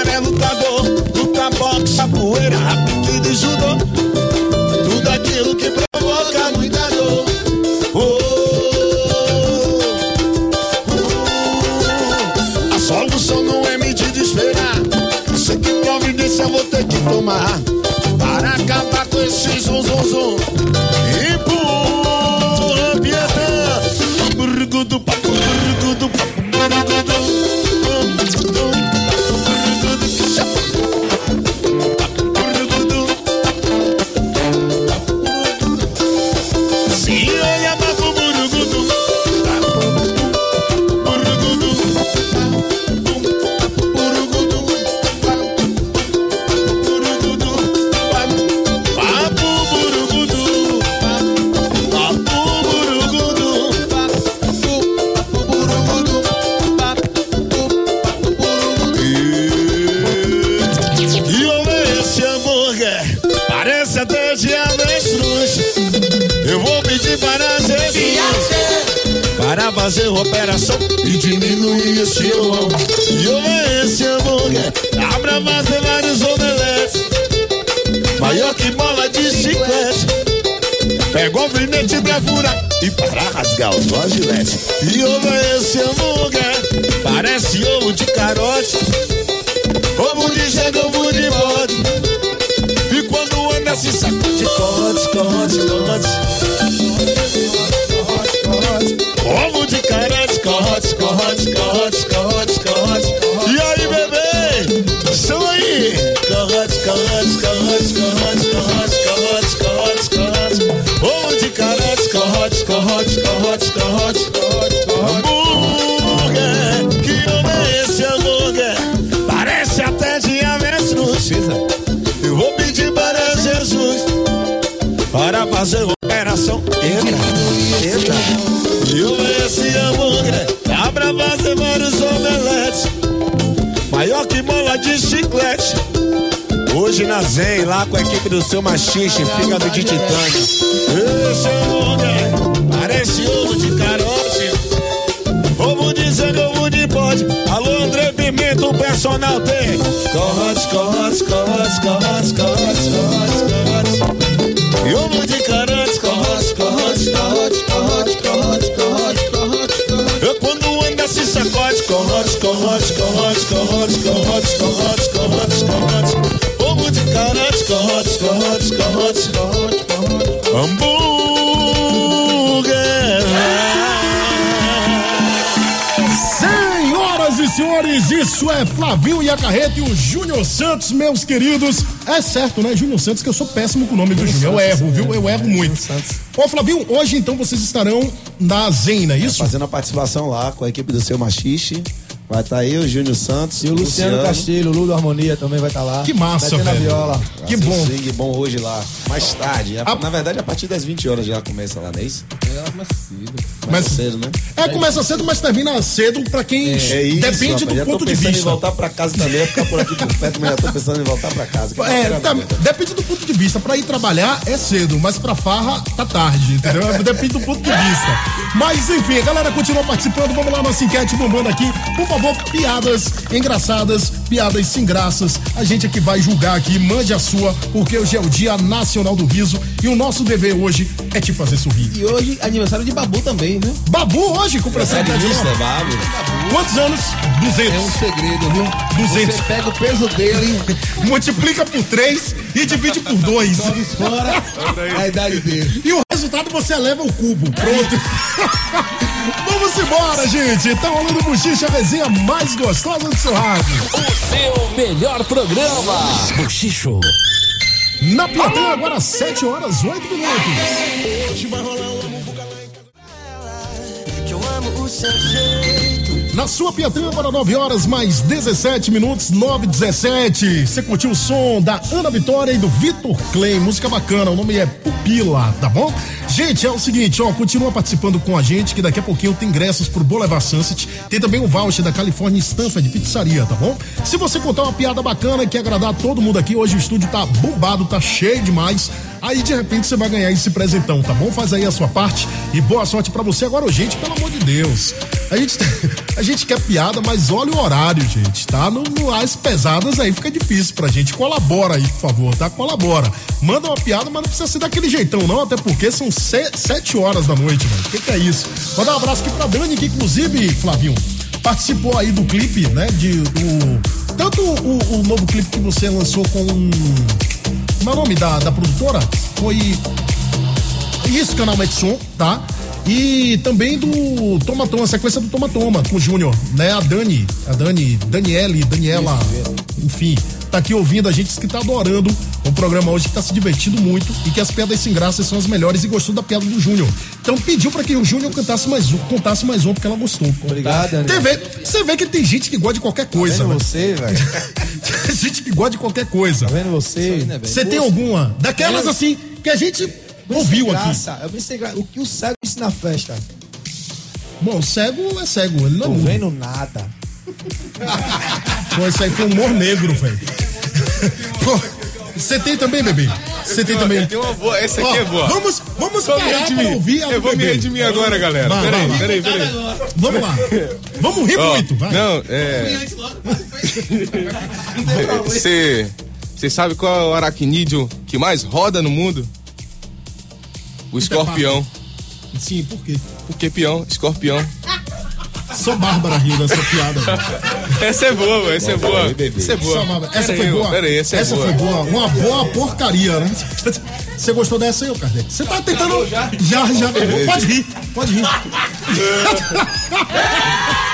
Fazer operação. Eita, eita. E eu esse hambúrguer Dá pra fazer vários omeletes. Maior que bola de chiclete. Hoje na Zen, lá com a equipe do seu machixe Fígado de titânio Esse hambúrguer Parece ovo de carote Ovo de ovo de bode. Alô, André Pimenta, o personal tem. Corrote, corrote, corrote, corrote, corrote. E ovo de carote, corrote, corrote, corrote, corrote, corrote. Eu quando anda se sacode, corrote, corrote, corrote, corrote, de. Isso é Flavinho e a Carreta e o Júnior Santos, meus queridos. É certo, né, Júnior Santos, que eu sou péssimo com o nome do Júnior. Eu erro, viu? Eu erro muito. Ô, Flavinho, hoje então vocês estarão na Zena, é isso? Fazendo a participação lá com a equipe do seu machixe. Vai estar eu, Júnior Santos. E o Luciano Castilho, o Lulu do Harmonia também vai estar lá. Que massa, a velho. viola. Que Vai bom. swing bom hoje lá. Mais tarde. A- Na verdade, a partir das 20 horas já começa lá, não é isso? Cedo. Mais Mas- cedo, né? É, começa cedo, mas termina cedo pra quem É isso, depende rapaz. do ponto tô de pensando em vista. voltar pra casa também, ia ficar por aqui por perto, mas já tô pensando em voltar pra casa. Que É, tá- depende do ponto de vista. Pra ir trabalhar é cedo, mas pra farra tá tarde, entendeu? Depende do ponto de vista. Mas enfim, a galera continua participando. Vamos lá, nossa enquete bombando aqui. Por favor, piadas engraçadas, piadas sem graças. A gente aqui vai julgar aqui. Mande a sua, porque hoje é o Dia Nacional do Riso e o nosso dever hoje é te fazer sorrir. E hoje, aniversário de Babu também, né? Babu hoje com presente É é novo. Babu. Quantos anos? 200. É um segredo, viu? 200. Você pega o peso dele, Multiplica por 3 e divide por 2. joga fora a idade dele. E o resultado você eleva o cubo. Pronto. Vamos embora, gente. Tá rolando bochicha, a resenha mais gostosa do seu rádio. O seu melhor programa. Bochicho. Na Piatã, agora 7 horas, 8 minutos. Hoje vai rolar um muvuca lá em casa. Que eu amo o seu jeito. Na sua Piatã, agora 9 horas, mais 17 minutos, 9 17. Você curtiu o som da Ana Vitória e do Vitor Clay. Música bacana, o nome é Pupila, tá bom? Gente, é o seguinte, ó, continua participando com a gente, que daqui a pouquinho tem ingressos pro Boulevard Sunset. Tem também o voucher da California Stanford Pizzaria, tá bom? Se você contar uma piada bacana que agradar todo mundo aqui, hoje o estúdio tá bombado, tá cheio demais. Aí de repente você vai ganhar esse presentão, tá bom? Faz aí a sua parte e boa sorte pra você. Agora, gente, pelo amor de Deus. A gente, a gente quer piada, mas olha o horário, gente, tá? No, no as pesadas aí fica difícil pra gente. Colabora aí, por favor, tá? Colabora. Manda uma piada, mas não precisa ser daquele jeitão, não, até porque são se, sete horas da noite, mano. O que, que é isso? Vou dar um abraço aqui pra Dani, que inclusive, Flavinho, participou aí do clipe, né? De o, tanto o, o novo clipe que você lançou com. Como é o nome da, da produtora? Foi isso, canal Metson, tá? E também do Toma Toma, a sequência do Toma Toma com o Júnior, né? A Dani, a Dani, Daniele, Daniela, enfim, tá aqui ouvindo a gente que tá adorando o programa hoje, que tá se divertindo muito e que as piadas sem graça são as melhores e gostou da piada do Júnior. Então pediu pra que o Júnior cantasse mais um, contasse mais um, porque ela gostou. Obrigado, Dani. Você vê, você vê que tem gente que gosta de qualquer coisa, Tá vendo né? você, velho? Tem gente que gosta de qualquer coisa. Tá vendo você? Você tem alguma? Daquelas assim que a gente ouviu aqui. Graça, eu me sem graça. O que o cego disse na festa? Bom, cego é cego, ele não Tô vendo nada. Pô, isso aí foi humor negro, velho. Pô, Você tem também, bebê? Você tem também? Tem uma boa, essa aqui é boa. Vamos, vamos Vou parar pra ouvir a Eu vou me redimir agora, galera. Peraí, peraí, peraí. Vamos lá. Vamos rir muito, vai. Não, é. Você. Você sabe qual é o aracnídeo que mais roda no mundo? O escorpião. Sim, por quê? Por que peão? Escorpião. Só Bárbara riu dessa piada. Essa é boa, velho, essa é boa. Essa é boa. Essa foi boa? Pera aí, essa é boa. foi boa. Uma boa porcaria, né? Você gostou dessa aí, ô Kardec? Você tá tentando. Já, já. Pode rir, pode rir.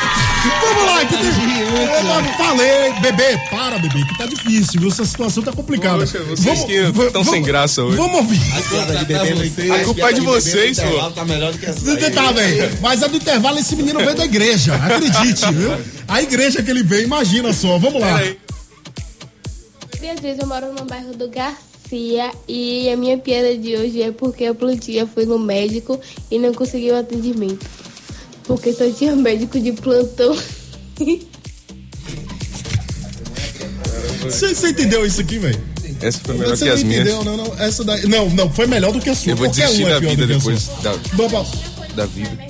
Vamos lá, que tem. Eu falei, bebê, para, bebê, que tá difícil, viu? Essa situação tá complicada. Poxa, vocês que estão sem graça hoje. Vamos ouvir. De bebê A culpa é de vocês, pô. Tá melhor do que essa aí. Tá, velho. Mas a do intervalo, esse menino veio da igreja. Acredite, viu? A igreja que ele veio, imagina só. Vamos lá. Beatriz, eu moro no bairro do Garcia e a minha piada de hoje é porque a Plutinha foi no médico e não conseguiu atendimento. Porque só tinha médico de plantão. Você, você entendeu isso aqui, velho? Essa foi melhor Você que as minhas. entendeu, não, não. Essa daí. Não, não, foi melhor do que a sua. Eu vou Qualquer desistir uma é da pior vida depois da, Vamos- da vida.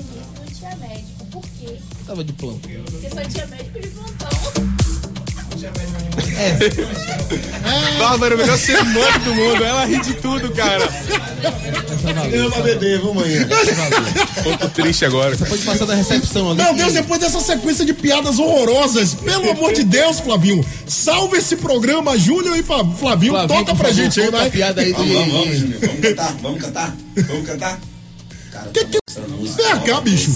Tava de plano. Porque só tinha médico de plantão. Bárbara, é o melhor ser humano do mundo. Ela ri de tudo, cara. Eu vou beber, vamos amanhã. Pouco triste agora. Pode passar da recepção ali. Meu Deus, depois dessa sequência de piadas horrorosas, pelo amor de Deus, Flavinho, salve esse programa, Júnior e Flavinho, Flavinho, toca pra gente aí, vai. a piada aí Vamos, vamos, vamos. Júnior. Vamos cantar, vamos cantar. Vamos cantar. Cara, Que que... Vem cá, bicho.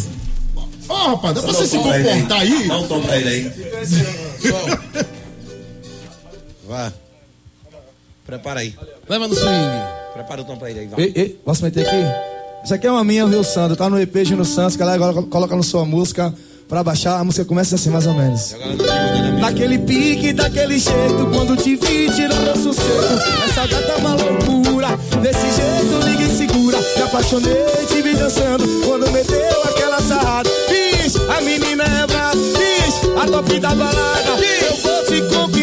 Ó, rapaz, dá pra você se comportar aí? Dá um tom pra ele aí. Vá. Prepara aí. Leva no swing. Prepara o tom pra ele aí, vai. Ei, ei, posso meter aqui? Isso aqui é uma minha, viu, Sandro? Tá no EP Gino Santos, galera, coloca- coloca na sua música. Pra baixar, a música começa assim, mais ou menos. Daquele pique, daquele jeito, quando te vi tirando o sossego. Essa gata é uma loucura, desse jeito ninguém segura. Me apaixonei, te vi dançando, quando meteu aquela sarrada. Fiz, a menina é brava, fiz, a top da balada. Eu vou te conquistar,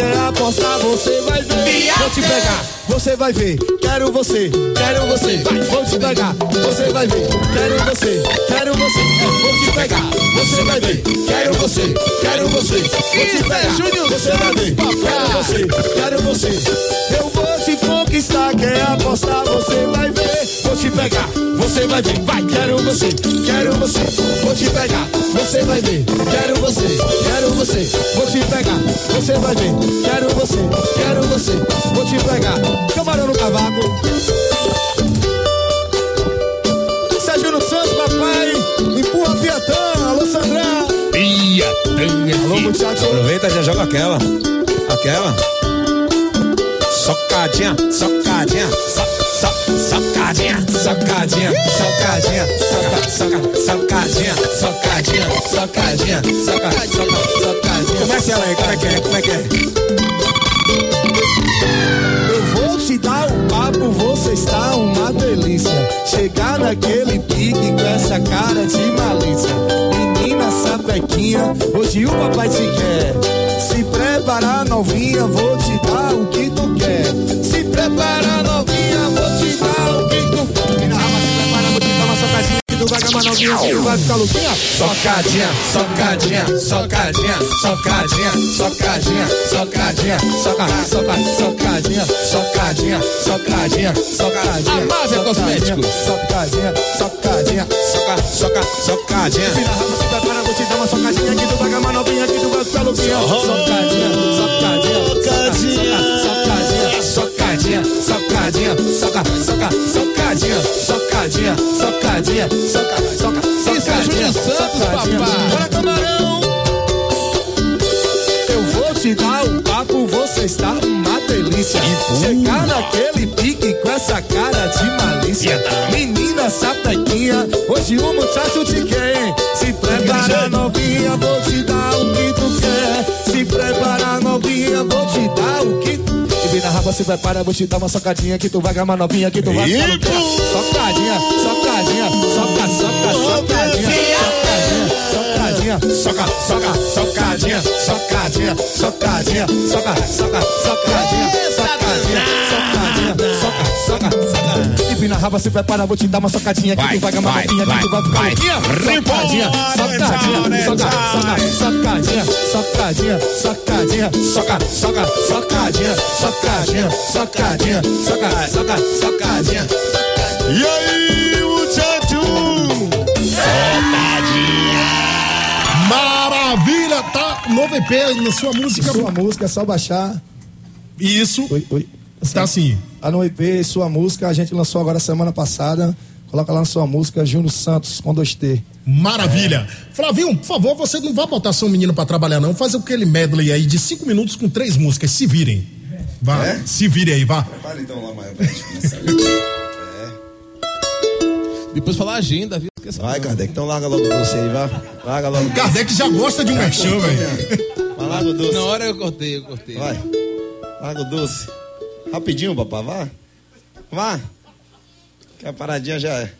quer apostar, você vai ver. Vou te pegar, você vai ver. Quero você, quero você, vai, vou te pegar, você vai ver. Quero você, quero você, vou te pegar, você vai ver. Quero você, quero você, vou te pegar, você vai ver. Quero você, quero você, eu vou te conquistar, quer apostar, você vai ver. Vou te pegar, você vai ver, vai, quero você, quero você, vou te pegar, você vai ver. Quero você, quero você, vou te pegar, você vai ver. Quero você, quero você, vou te pegar. Camarão no cavaco. Sérgio no Santos, papai. Empurra Piatã, alô Sandrão. Alô, muchacho. Aproveita e já joga aquela. Aquela. Socadinha, socadinha, so, so, socadinha, socadinha, socadinha, soca, soca, socadinha, socadinha, socadinha, soca, soca, socadinha. Começa ela aí, como é que é? Como é que é? Eu vou te dar o papo, você está uma delícia. Chegar naquele pique com essa cara de malícia. Menina sapequinha, hoje o papai te quer. Se prepara novinha, vou te dar o que tu quer. Prepara novinha, vou te dar o quer. Menina rama, se prepara, vou te dar uma socadinha. Que tu vai gamar novinha, que tu vai ficar louquinha. Socadinha, socadinha, socadinha, socadinha, socadinha, socadinha, soca, soca, socadinha, socadinha, socadinha, socadinha. Amável Cosméticos. Socadinha, socadinha. Soca, soca, socadinha. Menina rama, se prepara, vou te dar uma socadinha. Que tu vai gamar novinha, que tu vai ficar louquinha. Socadinha, soca, soca, socadinha, socadinha. Bora, camarão! Eu vou te dar o papo, você está uma delícia. Chegar naquele pique com essa cara de malícia. Menina sapequinha, hoje o muchacho te quer. Se prepara novinha, vou te dar o que tu quer. Se prepara novinha, vou te dar o que tu e vem na raba, se prepara, vou te dar uma socadinha que tu vai gamar novinha, que tu vai ficar socadinha, soca, soca, socadinha, socadinha, socadinha, soca, soca, socadinha, socadinha, socadinha, soca, soca, soca. E vem na raba, se prepara, vou te dar uma socadinha que Vai, tu vai gamar novinha, que tu vai ficar vai. Socadinha, socadinha, soca, soca, socadinha, socadinha, socadinha, Soca, soca, socadinha, socadinha, socadinha, soca, soca, socadinha. E aí, Maravilha, tá? Novo EP na sua música. Sua música é só baixar. Isso. Oi, oi. Tá assim. A no EP, sua música, a gente lançou agora semana passada. Coloca lá na sua música, Júnior Santos, com 2T. Maravilha. Flavinho, por favor, você não vai botar seu menino pra trabalhar, não. Faz aquele medley aí de cinco minutos com três músicas. Se virem. Vá, É? se virem aí, vá. Fala então lá, Maia, pra gente começar. Depois falar a agenda, viu? Vai. Kardec, então larga logo o doce aí, vai. Larga logo o doce. Kardec já gosta de um merchan, velho. Vai, larga o doce. Na hora eu cortei, eu cortei. Vai. Larga o doce. Rapidinho, papá, vá. Vá. Que a paradinha já é.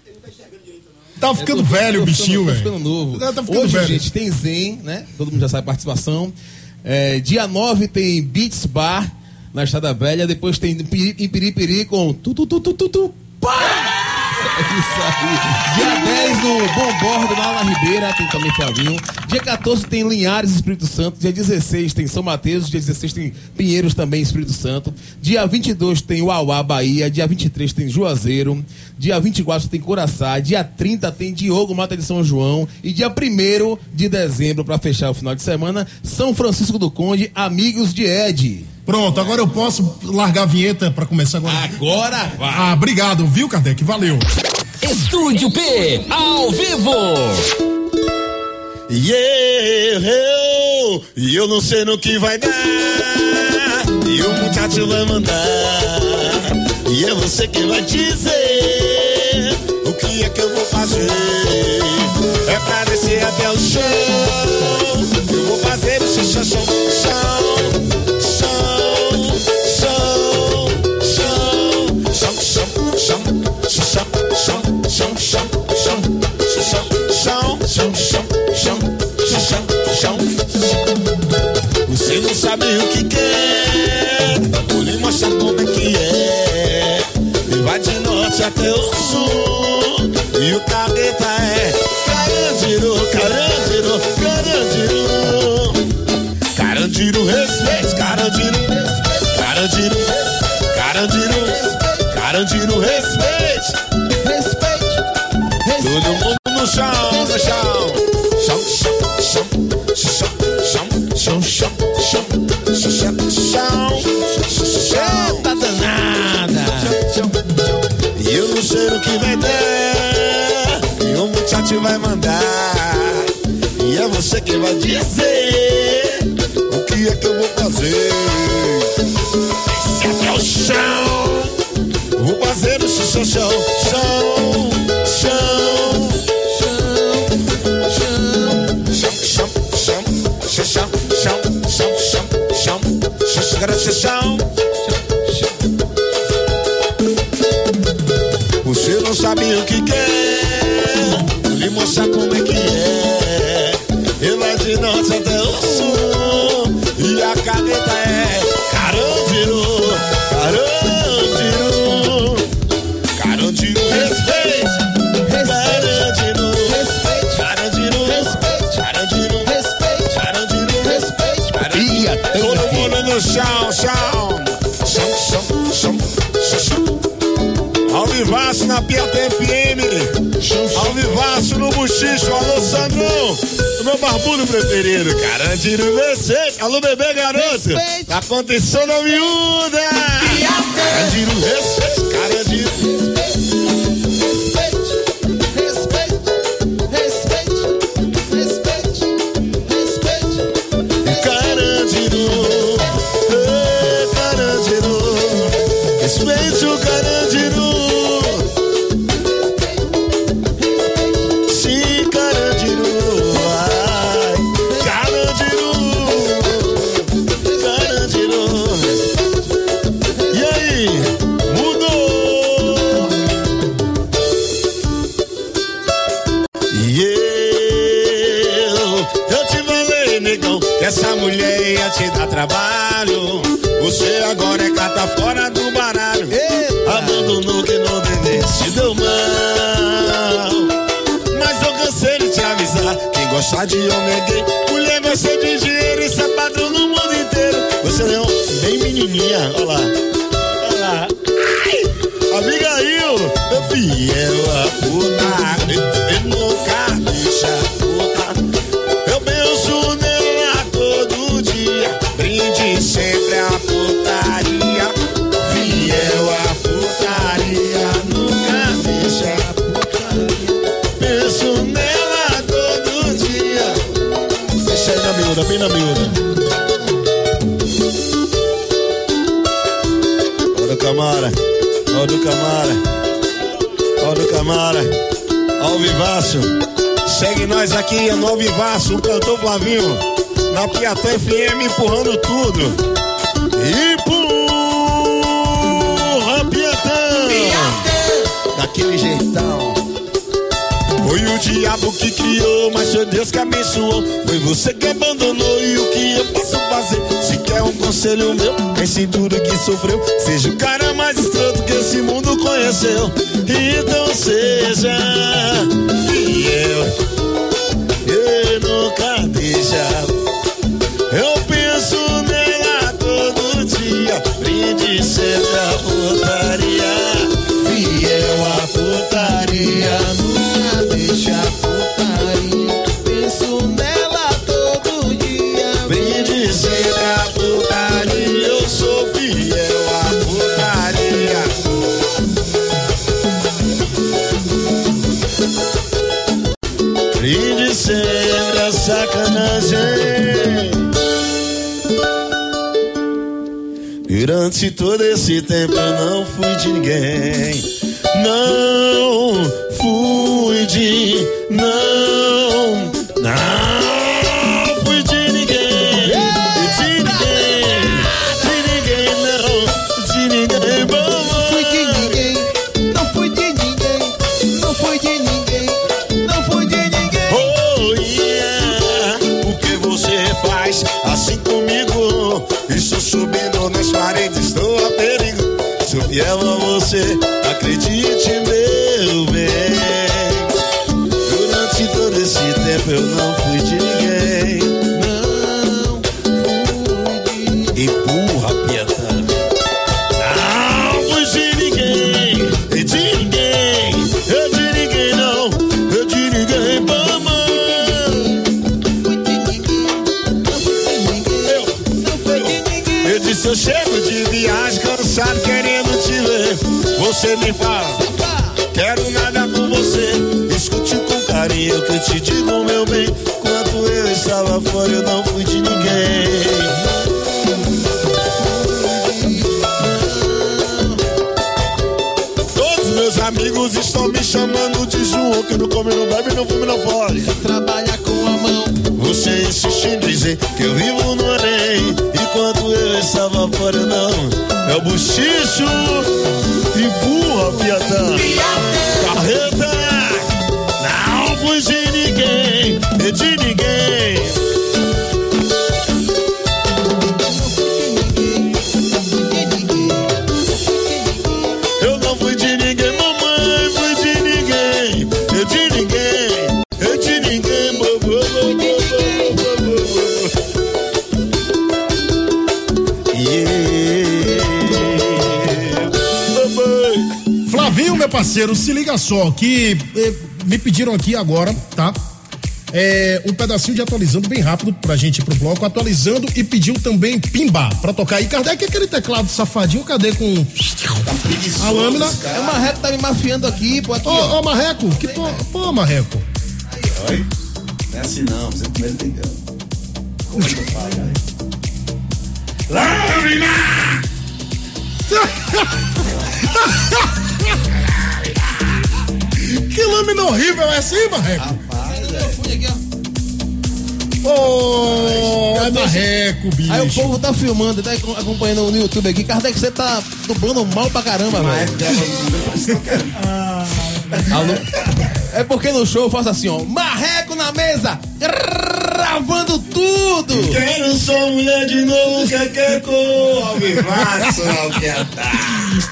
Tá ficando Eu tô- velho o bichinho, ficando- velho. Tá ficando novo. Tá ficando Hoje, velho. gente, tem Zen, né? Todo mundo já sabe a participação. É, dia 9 tem Beats Bar na Estrada Velha. Depois tem Piri- Impiripiri com tu, tu, tu, tu, tu, tu, pá! É isso aí. Dia 10 no Bom Bordo, na Ala Ribeira, tem também Flavinho. Dia 14 tem Linhares, Espírito Santo. Dia 16 tem São Mateus. Dia 16 tem Pinheiros também, Espírito Santo. Dia 22 tem Uauá, Bahia. Dia 23 tem Juazeiro. Dia 24 tem Coraçá. Dia 30 tem Diogo Mata de São João. E dia 1 de dezembro, para fechar o final de semana, São Francisco do Conde, Amigos de Ed. Pronto, agora eu posso largar a vinheta para começar agora. Agora vai. Ah, obrigado, viu, Kardec? Valeu. Estúdio P, ao vivo. E yeah, eu, e eu não sei no que vai dar. E o muchacho vai mandar. E é você que vai dizer o que é que eu vou fazer. É pra descer até o chão. Eu vou fazer o chão, chão, chão. Você não sabe o que quer, vou lhe mostrar como é que é. E vai de norte até o sul, e o carreta é Carandiru, Carandiru, Carandiru. Carandiru, respeite, Carandiru, Carandiru, Carandiru, Carandiru, respeite, respeite, Todo mundo no chão, no. Chão, mandar. E é você que vai dizer o que é que eu vou fazer. Se até o chão, vou fazer o chão, chão, chão, chão. Você não sabe o que quer lhe mostrar como é que é. Vai de norte até o sul, e a caneta é Carandiru, Carandiru, Carandiru, respeite, Carandiru, respeite, Carandiru, respeite, Carandiru, respeite, Carandiru, respeite, Carandiru. Todo mundo no chão, chão, chão, chão, chão, chão. Ao vivaço na Piata FM. Ao vivaço no Buchicho. Alô, Sandrão. O meu barbudo preferido. Carandiru V6. Alô, bebê garoto. Tá acontecendo a miúda. Carandiru V6. Carandiru. Trabalho. Você agora é carta fora do baralho. Abandonou que não devesse, deu mal. Mas eu cansei de te avisar. Quem gostar de homem é gay, mulher gosta de dinheiro. Isso é padrão no mundo inteiro. Você é um bem menininha, olha lá. Olha lá. Ai, Abigail, eu fiel a puta. Olha o Camara. Olha o Camara. Ao vivaço. Segue nós aqui, é no Vivaço, o cantor Flavinho. Na Piatã FM, empurrando tudo. Empurra, Piatã! Daquele jeitão. Foi o diabo que criou, mas foi Deus que abençoou. Foi você que abandonou e o que eu posso fazer? Se quer um conselho meu, pense em tudo que sofreu. Seja o cara conheceu. Então seja fiel. Eu nunca deixa. Durante todo esse tempo eu não fui de ninguém. Não fiel a você. Acredite, Você me fala, quero nada com você. Escute com carinho que eu te digo, meu bem. Quando eu estava fora, eu não fui de ninguém. Amigos estão me chamando de João, que não come, não bebe, não fume, não fode. Trabalha com a mão. Você insiste em dizer que eu vivo no harém Enquanto eu estava fora, não. É o buchicho Empurra, Piatã Carreta. Não parceiro, se liga só, que eh, me pediram aqui agora, tá? É, um pedacinho de atualizando bem rápido pra gente ir pro bloco, atualizando e pediu também pimba pra tocar aí. Cadê que aquele teclado safadinho? Cadê com a lâmina? É o Marreco tá me mafiando aqui, pô, aqui, Ô, ó. ô, Marreco, que pô, pô, Marreco. Oi? Não é assim não, você primeiro entendeu. Como é que eu falo, né? Lâmina! que lâmina horrível é essa aí, Marreco? Ô, é Marreco, bicho. Aí o povo tá filmando, tá acompanhando no YouTube aqui. Kardec, você tá dublando mal pra caramba, velho. Alô? É porque no show eu faço assim, ó. Marreco na mesa, gravando tudo. Quero sua mulher de novo, que quer com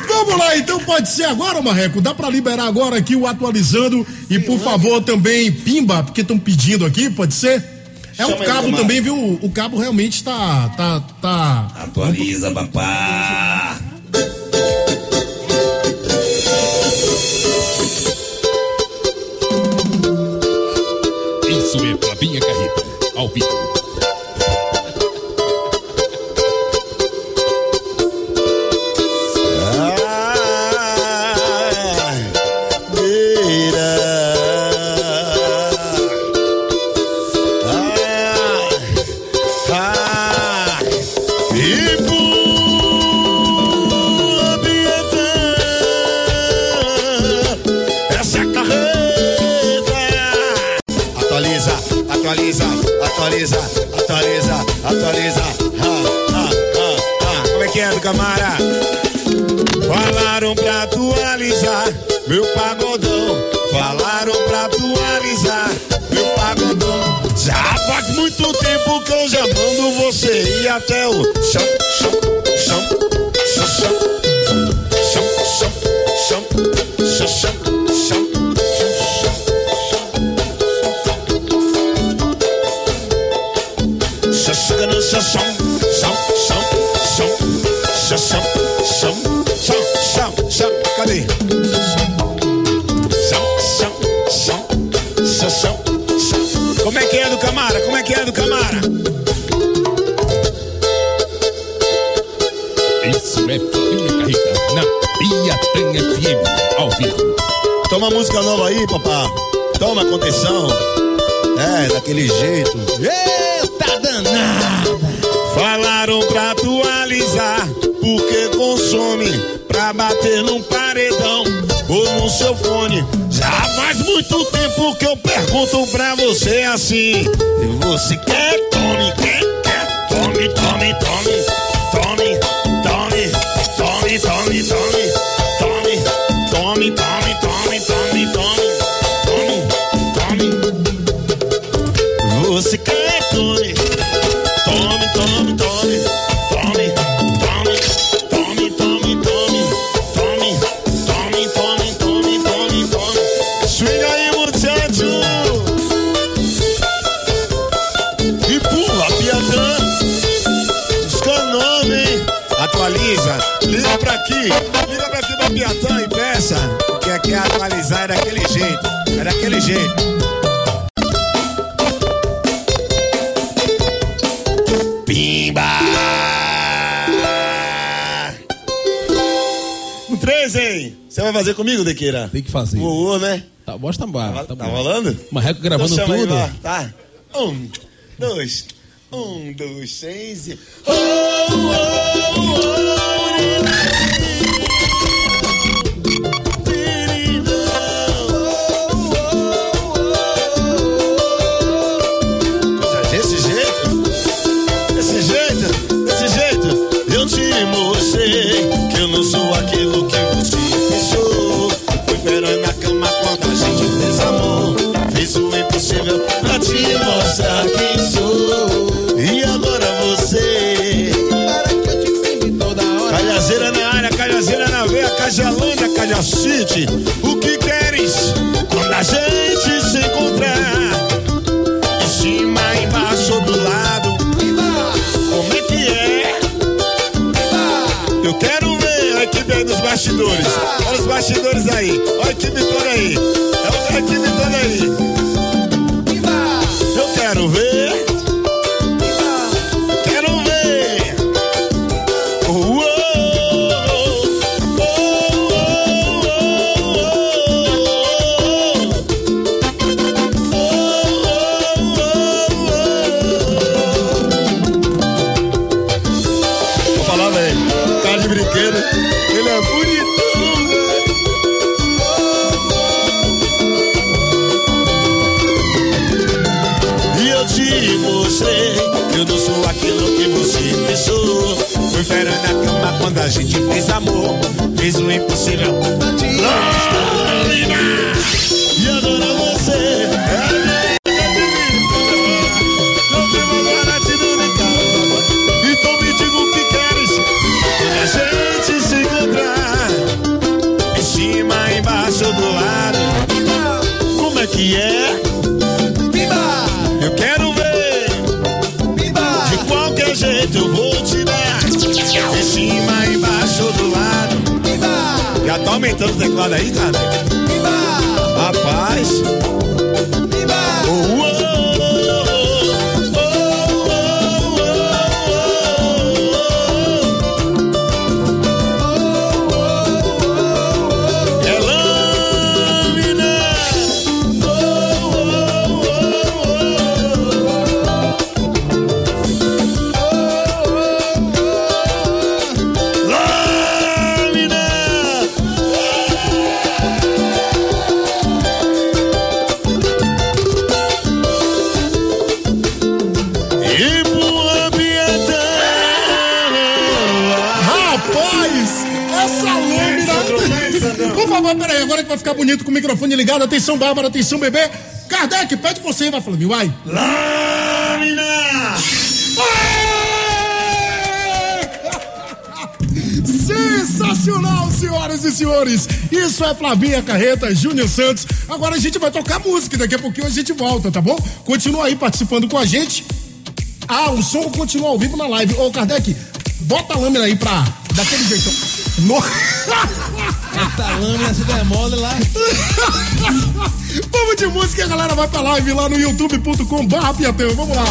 Vamos lá, então pode ser agora, Marreco. Dá pra liberar agora aqui o atualizando e por favor também pimba, porque estão pedindo aqui, pode ser? É o cabo também, viu? O cabo realmente tá tá tá Atualiza, papá. Isso é Flavinha Carreta, ao vivo. Camara? Falaram pra atualizar meu pagodão. Falaram pra atualizar meu pagodão. Já faz muito tempo que eu já mando você ir até o chão, chão, Toma música nova aí, papá. Toma contenção. É, daquele jeito. Eita danada! Falaram pra atualizar, porque consome pra bater num paredão ou no seu fone. Já faz muito tempo que eu pergunto pra você assim: e você quer, tome, quer, quer, tome, tome, tome, tome, tome, tome, tome, tome, tome, jeito. Pimba! No 13, hein? Você vai fazer comigo, Dequeira? Tem que fazer. Uou, né? Tá, voz tá, tá, tá, Tá rolando? Marreco gravando Então aí, tudo. vá, tá? Um, dois, um, dois, três e. Desse O que queres quando a gente se encontrar? Em cima, embaixo do lado. Como é que é? Eu quero ver a equipe aí nos bastidores. Olha os bastidores aí. Olha a equipe toda aí. Olha a equipe toda aí. Eu quero ver. A gente fez amor. Fiz o impossível. Aumentando o teclado aí, cara? Rapaz microfone ligado. Atenção, Bárbara, atenção, bebê. Kardec, pede você, vai falando, vai. Lâmina! Sensacional, senhoras e senhores. Isso é Flavinha Carreta, Júnior Santos. Agora a gente vai tocar música, daqui a pouquinho a gente volta, tá bom? Continua aí participando com a gente. Ah, o som continua ao vivo na live. Ô, Kardec, bota a lâmina aí pra. daquele jeito. No... Essa lâmina se demole lá. Vamos de música, galera vai pra live lá no youtube.com barra Piatão. Vamos lá.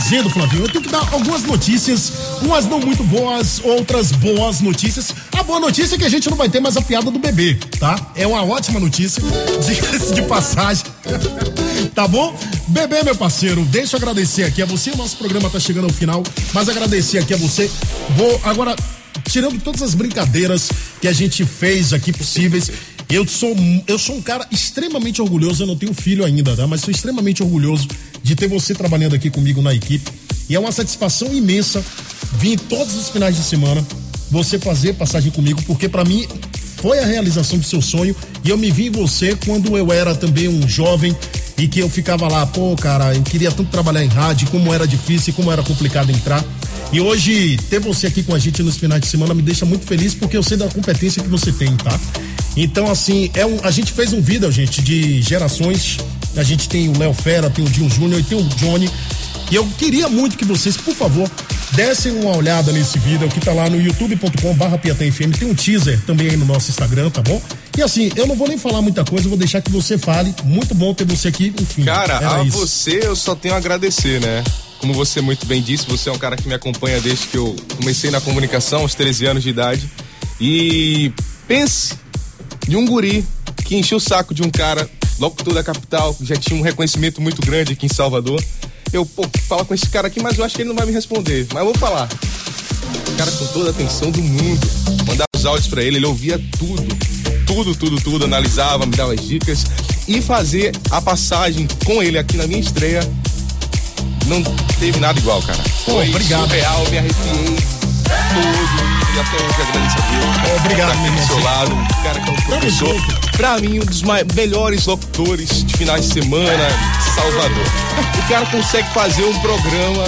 Dizendo, Flavinho, eu tenho que dar algumas notícias, umas não muito boas, outras boas notícias. A boa notícia é que a gente não vai ter mais a piada do bebê, tá? É uma ótima notícia, diga-se de passagem. tá bom? Bebê, meu parceiro, deixa eu agradecer aqui a você, o nosso programa tá chegando ao final, mas agradecer aqui a você. Vou agora tirando todas as brincadeiras que a gente fez aqui possíveis, eu sou, eu sou um cara extremamente orgulhoso, eu não tenho filho ainda, tá? Mas sou extremamente orgulhoso de ter você trabalhando aqui comigo na equipe. E é uma satisfação imensa vir todos os finais de semana você fazer passagem comigo, porque para mim foi a realização do seu sonho e eu me vi em você quando eu era também um jovem e que eu ficava lá, pô, cara, eu queria tanto trabalhar em rádio, como era difícil, como era complicado entrar. E hoje ter você aqui com a gente nos finais de semana me deixa muito feliz porque eu sei da competência que você tem, tá? Então, assim, é um, a gente fez um vídeo, gente, de gerações. A gente tem o Léo Fera, tem o Dinho Júnior e tem o Johnny. E eu queria muito que vocês, por favor, dessem uma olhada nesse vídeo que tá lá no youtube.com barra FM. Tem um teaser também aí no nosso Instagram, tá bom? E assim, eu não vou nem falar muita coisa, vou deixar que você fale. Muito bom ter você aqui, enfim. Cara, a isso. você eu só tenho a agradecer, né? Como você muito bem disse, você é um cara que me acompanha desde que eu comecei na comunicação, aos 13 anos de idade. E pense de um guri que encheu o saco de um cara, locutor da capital, já tinha um reconhecimento muito grande aqui em Salvador. Eu, pô, fala com esse cara aqui, mas eu acho que ele não vai me responder. Mas eu vou falar. O cara com toda a atenção do mundo. Mandava os áudios pra ele, ele ouvia tudo. Tudo, tudo, tudo, analisava, me dava as dicas. E fazer a passagem com ele aqui na minha estreia não teve nada igual, cara. Pô, Foi obrigado. surreal, me arrepiei todo. E até hoje agradeço a Deus. Obrigado, tá aqui meu do seu lado, um cara que é um professor. Pra mim, um dos melhores locutores de finais de semana Salvador. O cara consegue fazer um programa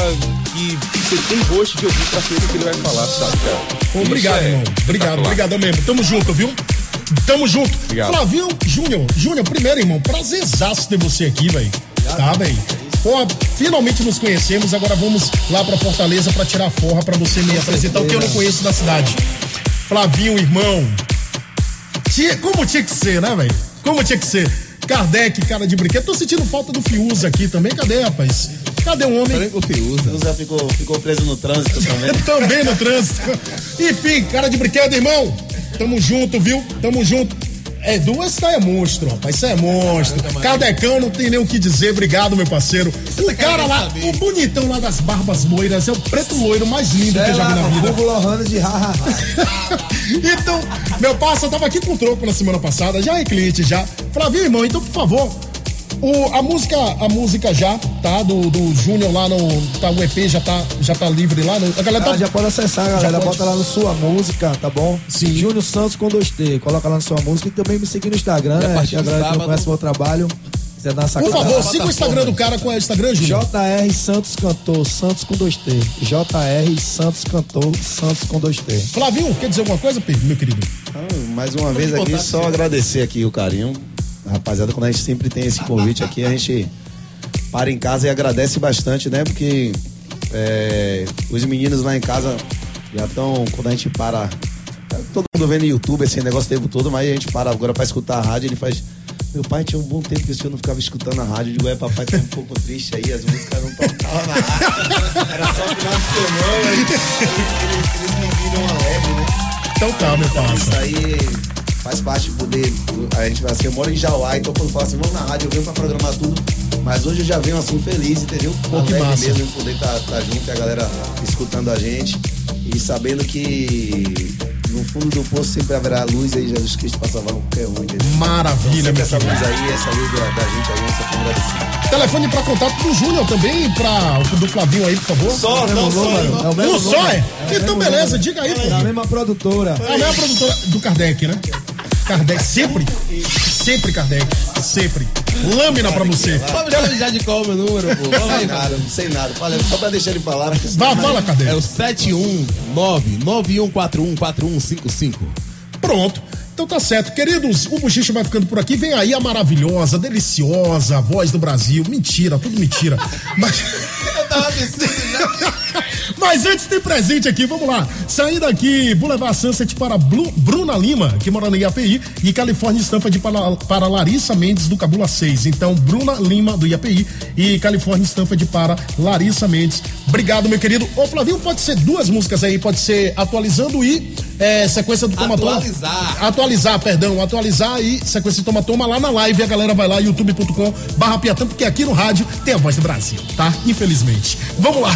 que você tem gosto de ouvir pra saber o que ele vai falar, sabe, cara? Obrigado, é irmão. Obrigado, obrigado mesmo. Tamo junto, viu? Tamo junto. Obrigado. Flavinho Júnior, Júnior, primeiro, irmão, prazerzaço ter você aqui, velho. Tá, velho? Pô, finalmente nos conhecemos, agora vamos lá pra Fortaleza pra tirar a forra pra você me apresentar o que eu não conheço da cidade. Flavinho, irmão. Tinha- como tinha que ser, né, velho? Como tinha que ser. Kardec, cara de brinquedo. Tô sentindo falta do Fiuza aqui também. Cadê, rapaz? Cadê o homem? o Fiuza. Fiuza ficou, ficou preso no trânsito também. Também no trânsito. Enfim, cara de brinquedo, irmão. Tamo junto, viu? Tamo junto. É, duas tá é monstro, rapaz. Isso é monstro. Cadecão, não tem nem o que dizer. Obrigado, meu parceiro. O cara lá, o bonitão lá das barbas loiras, é o preto loiro mais lindo que eu já vi na vida. De. Então, meu parça, eu tava aqui com o troco na semana passada, já é cliente já. Flavinho, irmão, então, por favor, o, a música, a música já, tá? Do, do Júnior lá no. Tá, o EP já tá, já tá livre lá. No, a galera tá. Ah, já pode acessar, galera. pode. Bota lá no sua música, tá bom? Sim. Júnior Santos com 2T. Coloca lá no sua música e também me seguir no Instagram, E né? a galera que não conhece meu trabalho. Quiser dar uma Por sacada. favor, siga o Instagram do cara. Qual é o Instagram, Júnior? JR Santos Cantor, Santos com 2T. JR Santos Cantor, Santos com 2T. Flavinho, quer dizer alguma coisa, Pedro, meu querido? Ah, mais uma vez aqui, só agradecer aqui o carinho. Rapaziada, quando a gente sempre tem esse convite aqui, a gente para em casa e agradece bastante, né? Porque é, os meninos lá em casa já estão, quando a gente para, todo mundo vendo YouTube esse negócio o tempo todo, mas a gente para agora para escutar a rádio, ele faz. Meu pai tinha um bom tempo que o senhor não ficava escutando a rádio. Eu digo, é, papai tá um pouco triste aí, as músicas não tocavam na rádio. Era só final de semana. Eles, eles, eles me viram alegre, né? Então tá, meu Isso parça. aí faz parte do poder. A gente vai assim, eu moro em Jauá, então quando fala assim, vamos na rádio, eu venho pra programar tudo. Mas hoje eu já venho assim feliz, entendeu? Pô, que Alegre massa. mesmo em poder estar junto e a galera escutando a gente. E sabendo que no fundo do poço sempre haverá luz aí, Jesus Cristo pra salvar qualquer um, entendeu? Maravilha, Então, essa luz aí, essa luz da, da gente aí, essa agradecida. Telefone pra contato do Júnior também, pra, do Flavinho aí, por favor. Só, não, só, É é o mesmo só, é? É Então, beleza, nome. diga aí, É a mesma produtora. A mesma produtora do Kardec, né? Kardec, sempre. Sempre Kardec. Sempre. Lâmina pra você. Vamos já, de qual o meu número, pô? Sem nada, sem nada. Fala, Só pra deixar ele falar. Vá, fala, É Kardec. o 719-9141-4155. Pronto. Então tá certo. Queridos, o Buchicho vai ficando por aqui. Vem aí a maravilhosa, deliciosa voz do Brasil. Mentira, tudo mentira. Mas. Tava. Mas antes tem presente aqui, vamos lá. Saindo aqui, Boulevard Sunset para Blu- Bruna Lima, que mora no IAPI, e Califórnia Stanford para, para Larissa Mendes, do Cabula 6. Então, Bruna Lima, do IAPI, e Califórnia Stanford para Larissa Mendes. Obrigado, meu querido. Ô, Flavinho, pode ser duas músicas aí, pode ser atualizando e é, sequência do Toma Toma. Atualizar. Atualizar, perdão, atualizar e sequência do Toma Toma lá na live. A galera vai lá, youtube.com barra Piatã, porque aqui no rádio tem a voz do Brasil, tá? Infelizmente. Vamos lá.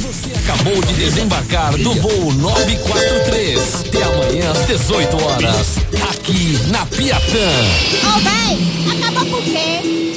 Você acabou de desembarcar do voo 943. Até amanhã às 18 horas. Aqui na Piatã. Ô, véi, acabou por quê?